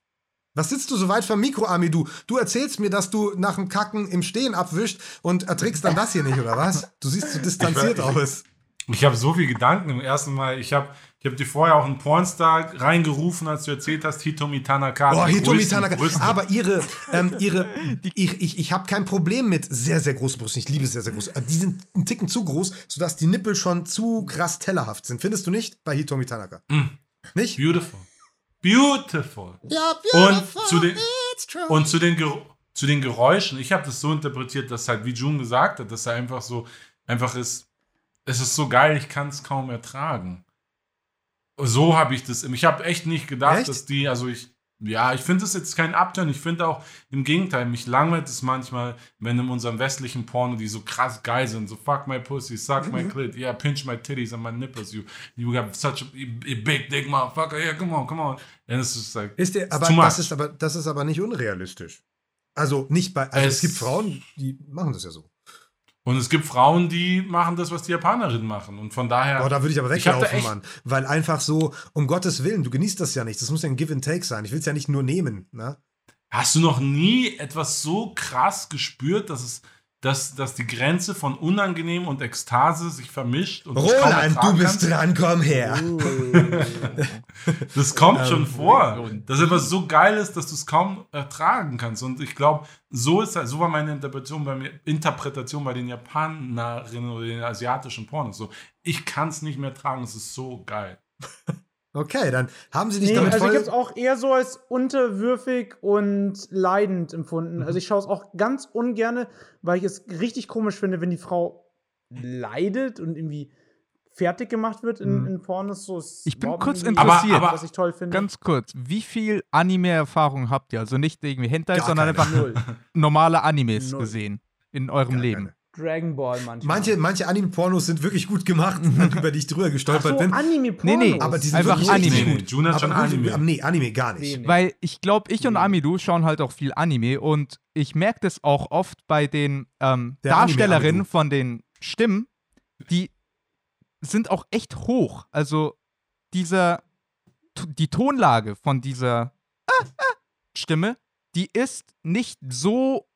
Was sitzt du so weit vom Mikro, Ami? Du, du erzählst mir, dass du nach dem Kacken im Stehen abwischt und erträgst dann das hier nicht, oder was? Du siehst so distanziert aus. Ich habe so viel Gedanken im ersten Mal. Ich habe ich hab dir vorher auch einen Pornstar reingerufen, als du erzählt hast, Hitomi Tanaka. Oh, Die Hitomi Tanaka. Brüste. Aber ihre, ähm, ihre, ich, ich, ich habe kein Problem mit sehr, sehr großen Brüsten. Ich liebe sehr, sehr groß. Die sind einen Ticken zu groß, sodass die Nippel schon zu krass tellerhaft sind. Findest du nicht? Bei Hitomi Tanaka. Nicht? Beautiful. Beautiful. Ja, Und zu den, und zu den, Ger zu den Geräuschen, ich habe das so interpretiert, dass halt, wie June gesagt hat, dass er einfach so, einfach ist, es ist so geil, ich kann es kaum ertragen. So habe ich das, ich habe echt nicht gedacht, Echt? dass die, also ich, ja, ich finde das jetzt kein Upturn, ich finde auch im Gegenteil, mich langweilt es manchmal, wenn in unserem westlichen Porno die so krass geil sind, so fuck my pussy, suck my clit, yeah, pinch my titties and my nipples, you, you have such a, a big dick motherfucker, yeah, come on, come on. And it's just like, Ist der, aber das ist aber das ist aber nicht unrealistisch. Also nicht bei, also es, Es- gibt Frauen, die machen das ja so. Und es gibt Frauen, die machen das, was die Japanerinnen machen. Und von daher. Boah, da würde ich aber Ich weglaufen, echt- Mann. Weil einfach so, um Gottes Willen, du genießt das ja nicht. Das muss ja ein Give and Take sein. Ich will es ja nicht nur nehmen, ne? Hast du noch nie etwas so krass gespürt, dass es dass, dass die Grenze von unangenehm und Ekstase sich vermischt. Und Roland, du bist kannst? dran, komm her. Das kommt Ähm, schon vor. Dass etwas so geil ist, dass du es kaum ertragen kannst. Und ich glaube, so ist so war meine Interpretation bei mir, Interpretation bei den Japanerinnen oder den asiatischen Pornos. So, ich kann es nicht mehr tragen, es ist so geil. Okay, dann haben sie dich Nee, damit also ich habe es auch eher so als unterwürfig und leidend empfunden. Also ich schaue es auch ganz ungerne, weil ich es richtig komisch finde, wenn die Frau leidet und irgendwie fertig gemacht wird in, Mhm. in Pornos. So ist Ich bin kurz interessiert. Aber- was ich toll finde. Ganz kurz, wie viel Anime-Erfahrung habt ihr? Also nicht irgendwie Hentai, Gar sondern keine. einfach Null. normale Animes Null. gesehen in eurem Gar Leben. keine. Dragon Ball manchmal. Manche, manche Anime-Pornos sind wirklich gut gemacht, über die ich drüber Ach gestolpert so, bin. Anime-Pornos. Nee, nee, Aber die sind Einfach wirklich Anime. Nee, gut. nee, Jun hat aber schon Anime. Nee, Anime gar nicht. Wenig. Weil ich glaube, ich und. Amidu schauen halt auch viel Anime und ich merke das auch oft bei den ähm, Anime Darstellerinnen Amidu. von den Stimmen, die sind auch echt hoch. Also dieser, die Tonlage von dieser ah, ah, Stimme, die ist nicht so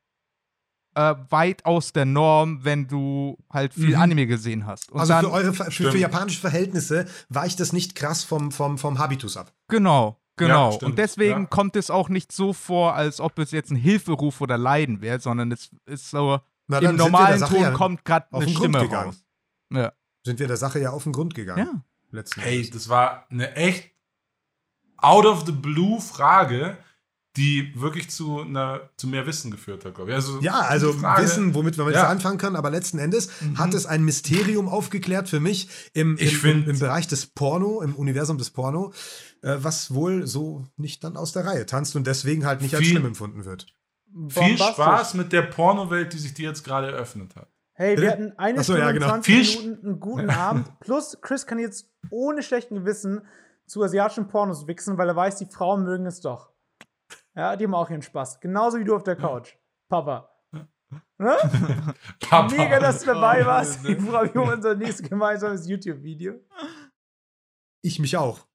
äh, weit aus der Norm, wenn du halt viel Mhm. Anime gesehen hast. Und Also dann, für eure für, für japanische Verhältnisse weicht das nicht krass vom, vom, vom Habitus ab. Genau, genau. stimmt, und deswegen ja. kommt es auch nicht so vor, als ob es jetzt ein Hilferuf oder Leiden wäre, sondern es ist so, Na, im normalen Ton ja kommt gerade auf eine den Grund Stimme gegangen. raus. Ja. Sind wir der Sache ja auf den Grund gegangen. ja. Hey, das war eine echt out of the blue Frage, die wirklich zu, einer, zu mehr Wissen geführt hat, glaube ich. Also, Ja, also wissen, womit wir jetzt Ja. anfangen können, aber letzten Endes hat es ein Mysterium aufgeklärt für mich im, Ich im, find- im, Bereich des Porno, im Universum des Porno, äh, was wohl so nicht dann aus der Reihe tanzt und deswegen halt nicht als Viel- schlimm empfunden wird. Viel. Spaß mit der Pornowelt, die sich dir jetzt gerade eröffnet hat. Hey, wir hatten eine so, Stunde ja, genau. 20 Viel Sch- Minuten, einen guten Abend. Plus, Chris kann jetzt ohne schlechten Gewissen zu asiatischen Pornos wichsen, weil er weiß, die Frauen mögen es doch. Ja, die haben auch ihren Spaß. Genauso wie du auf der Couch. Papa. Ne? Papa. Mega, dass du dabei warst. Ich freue mich auf unser nächstes gemeinsames YouTube-Video. Ich mich auch.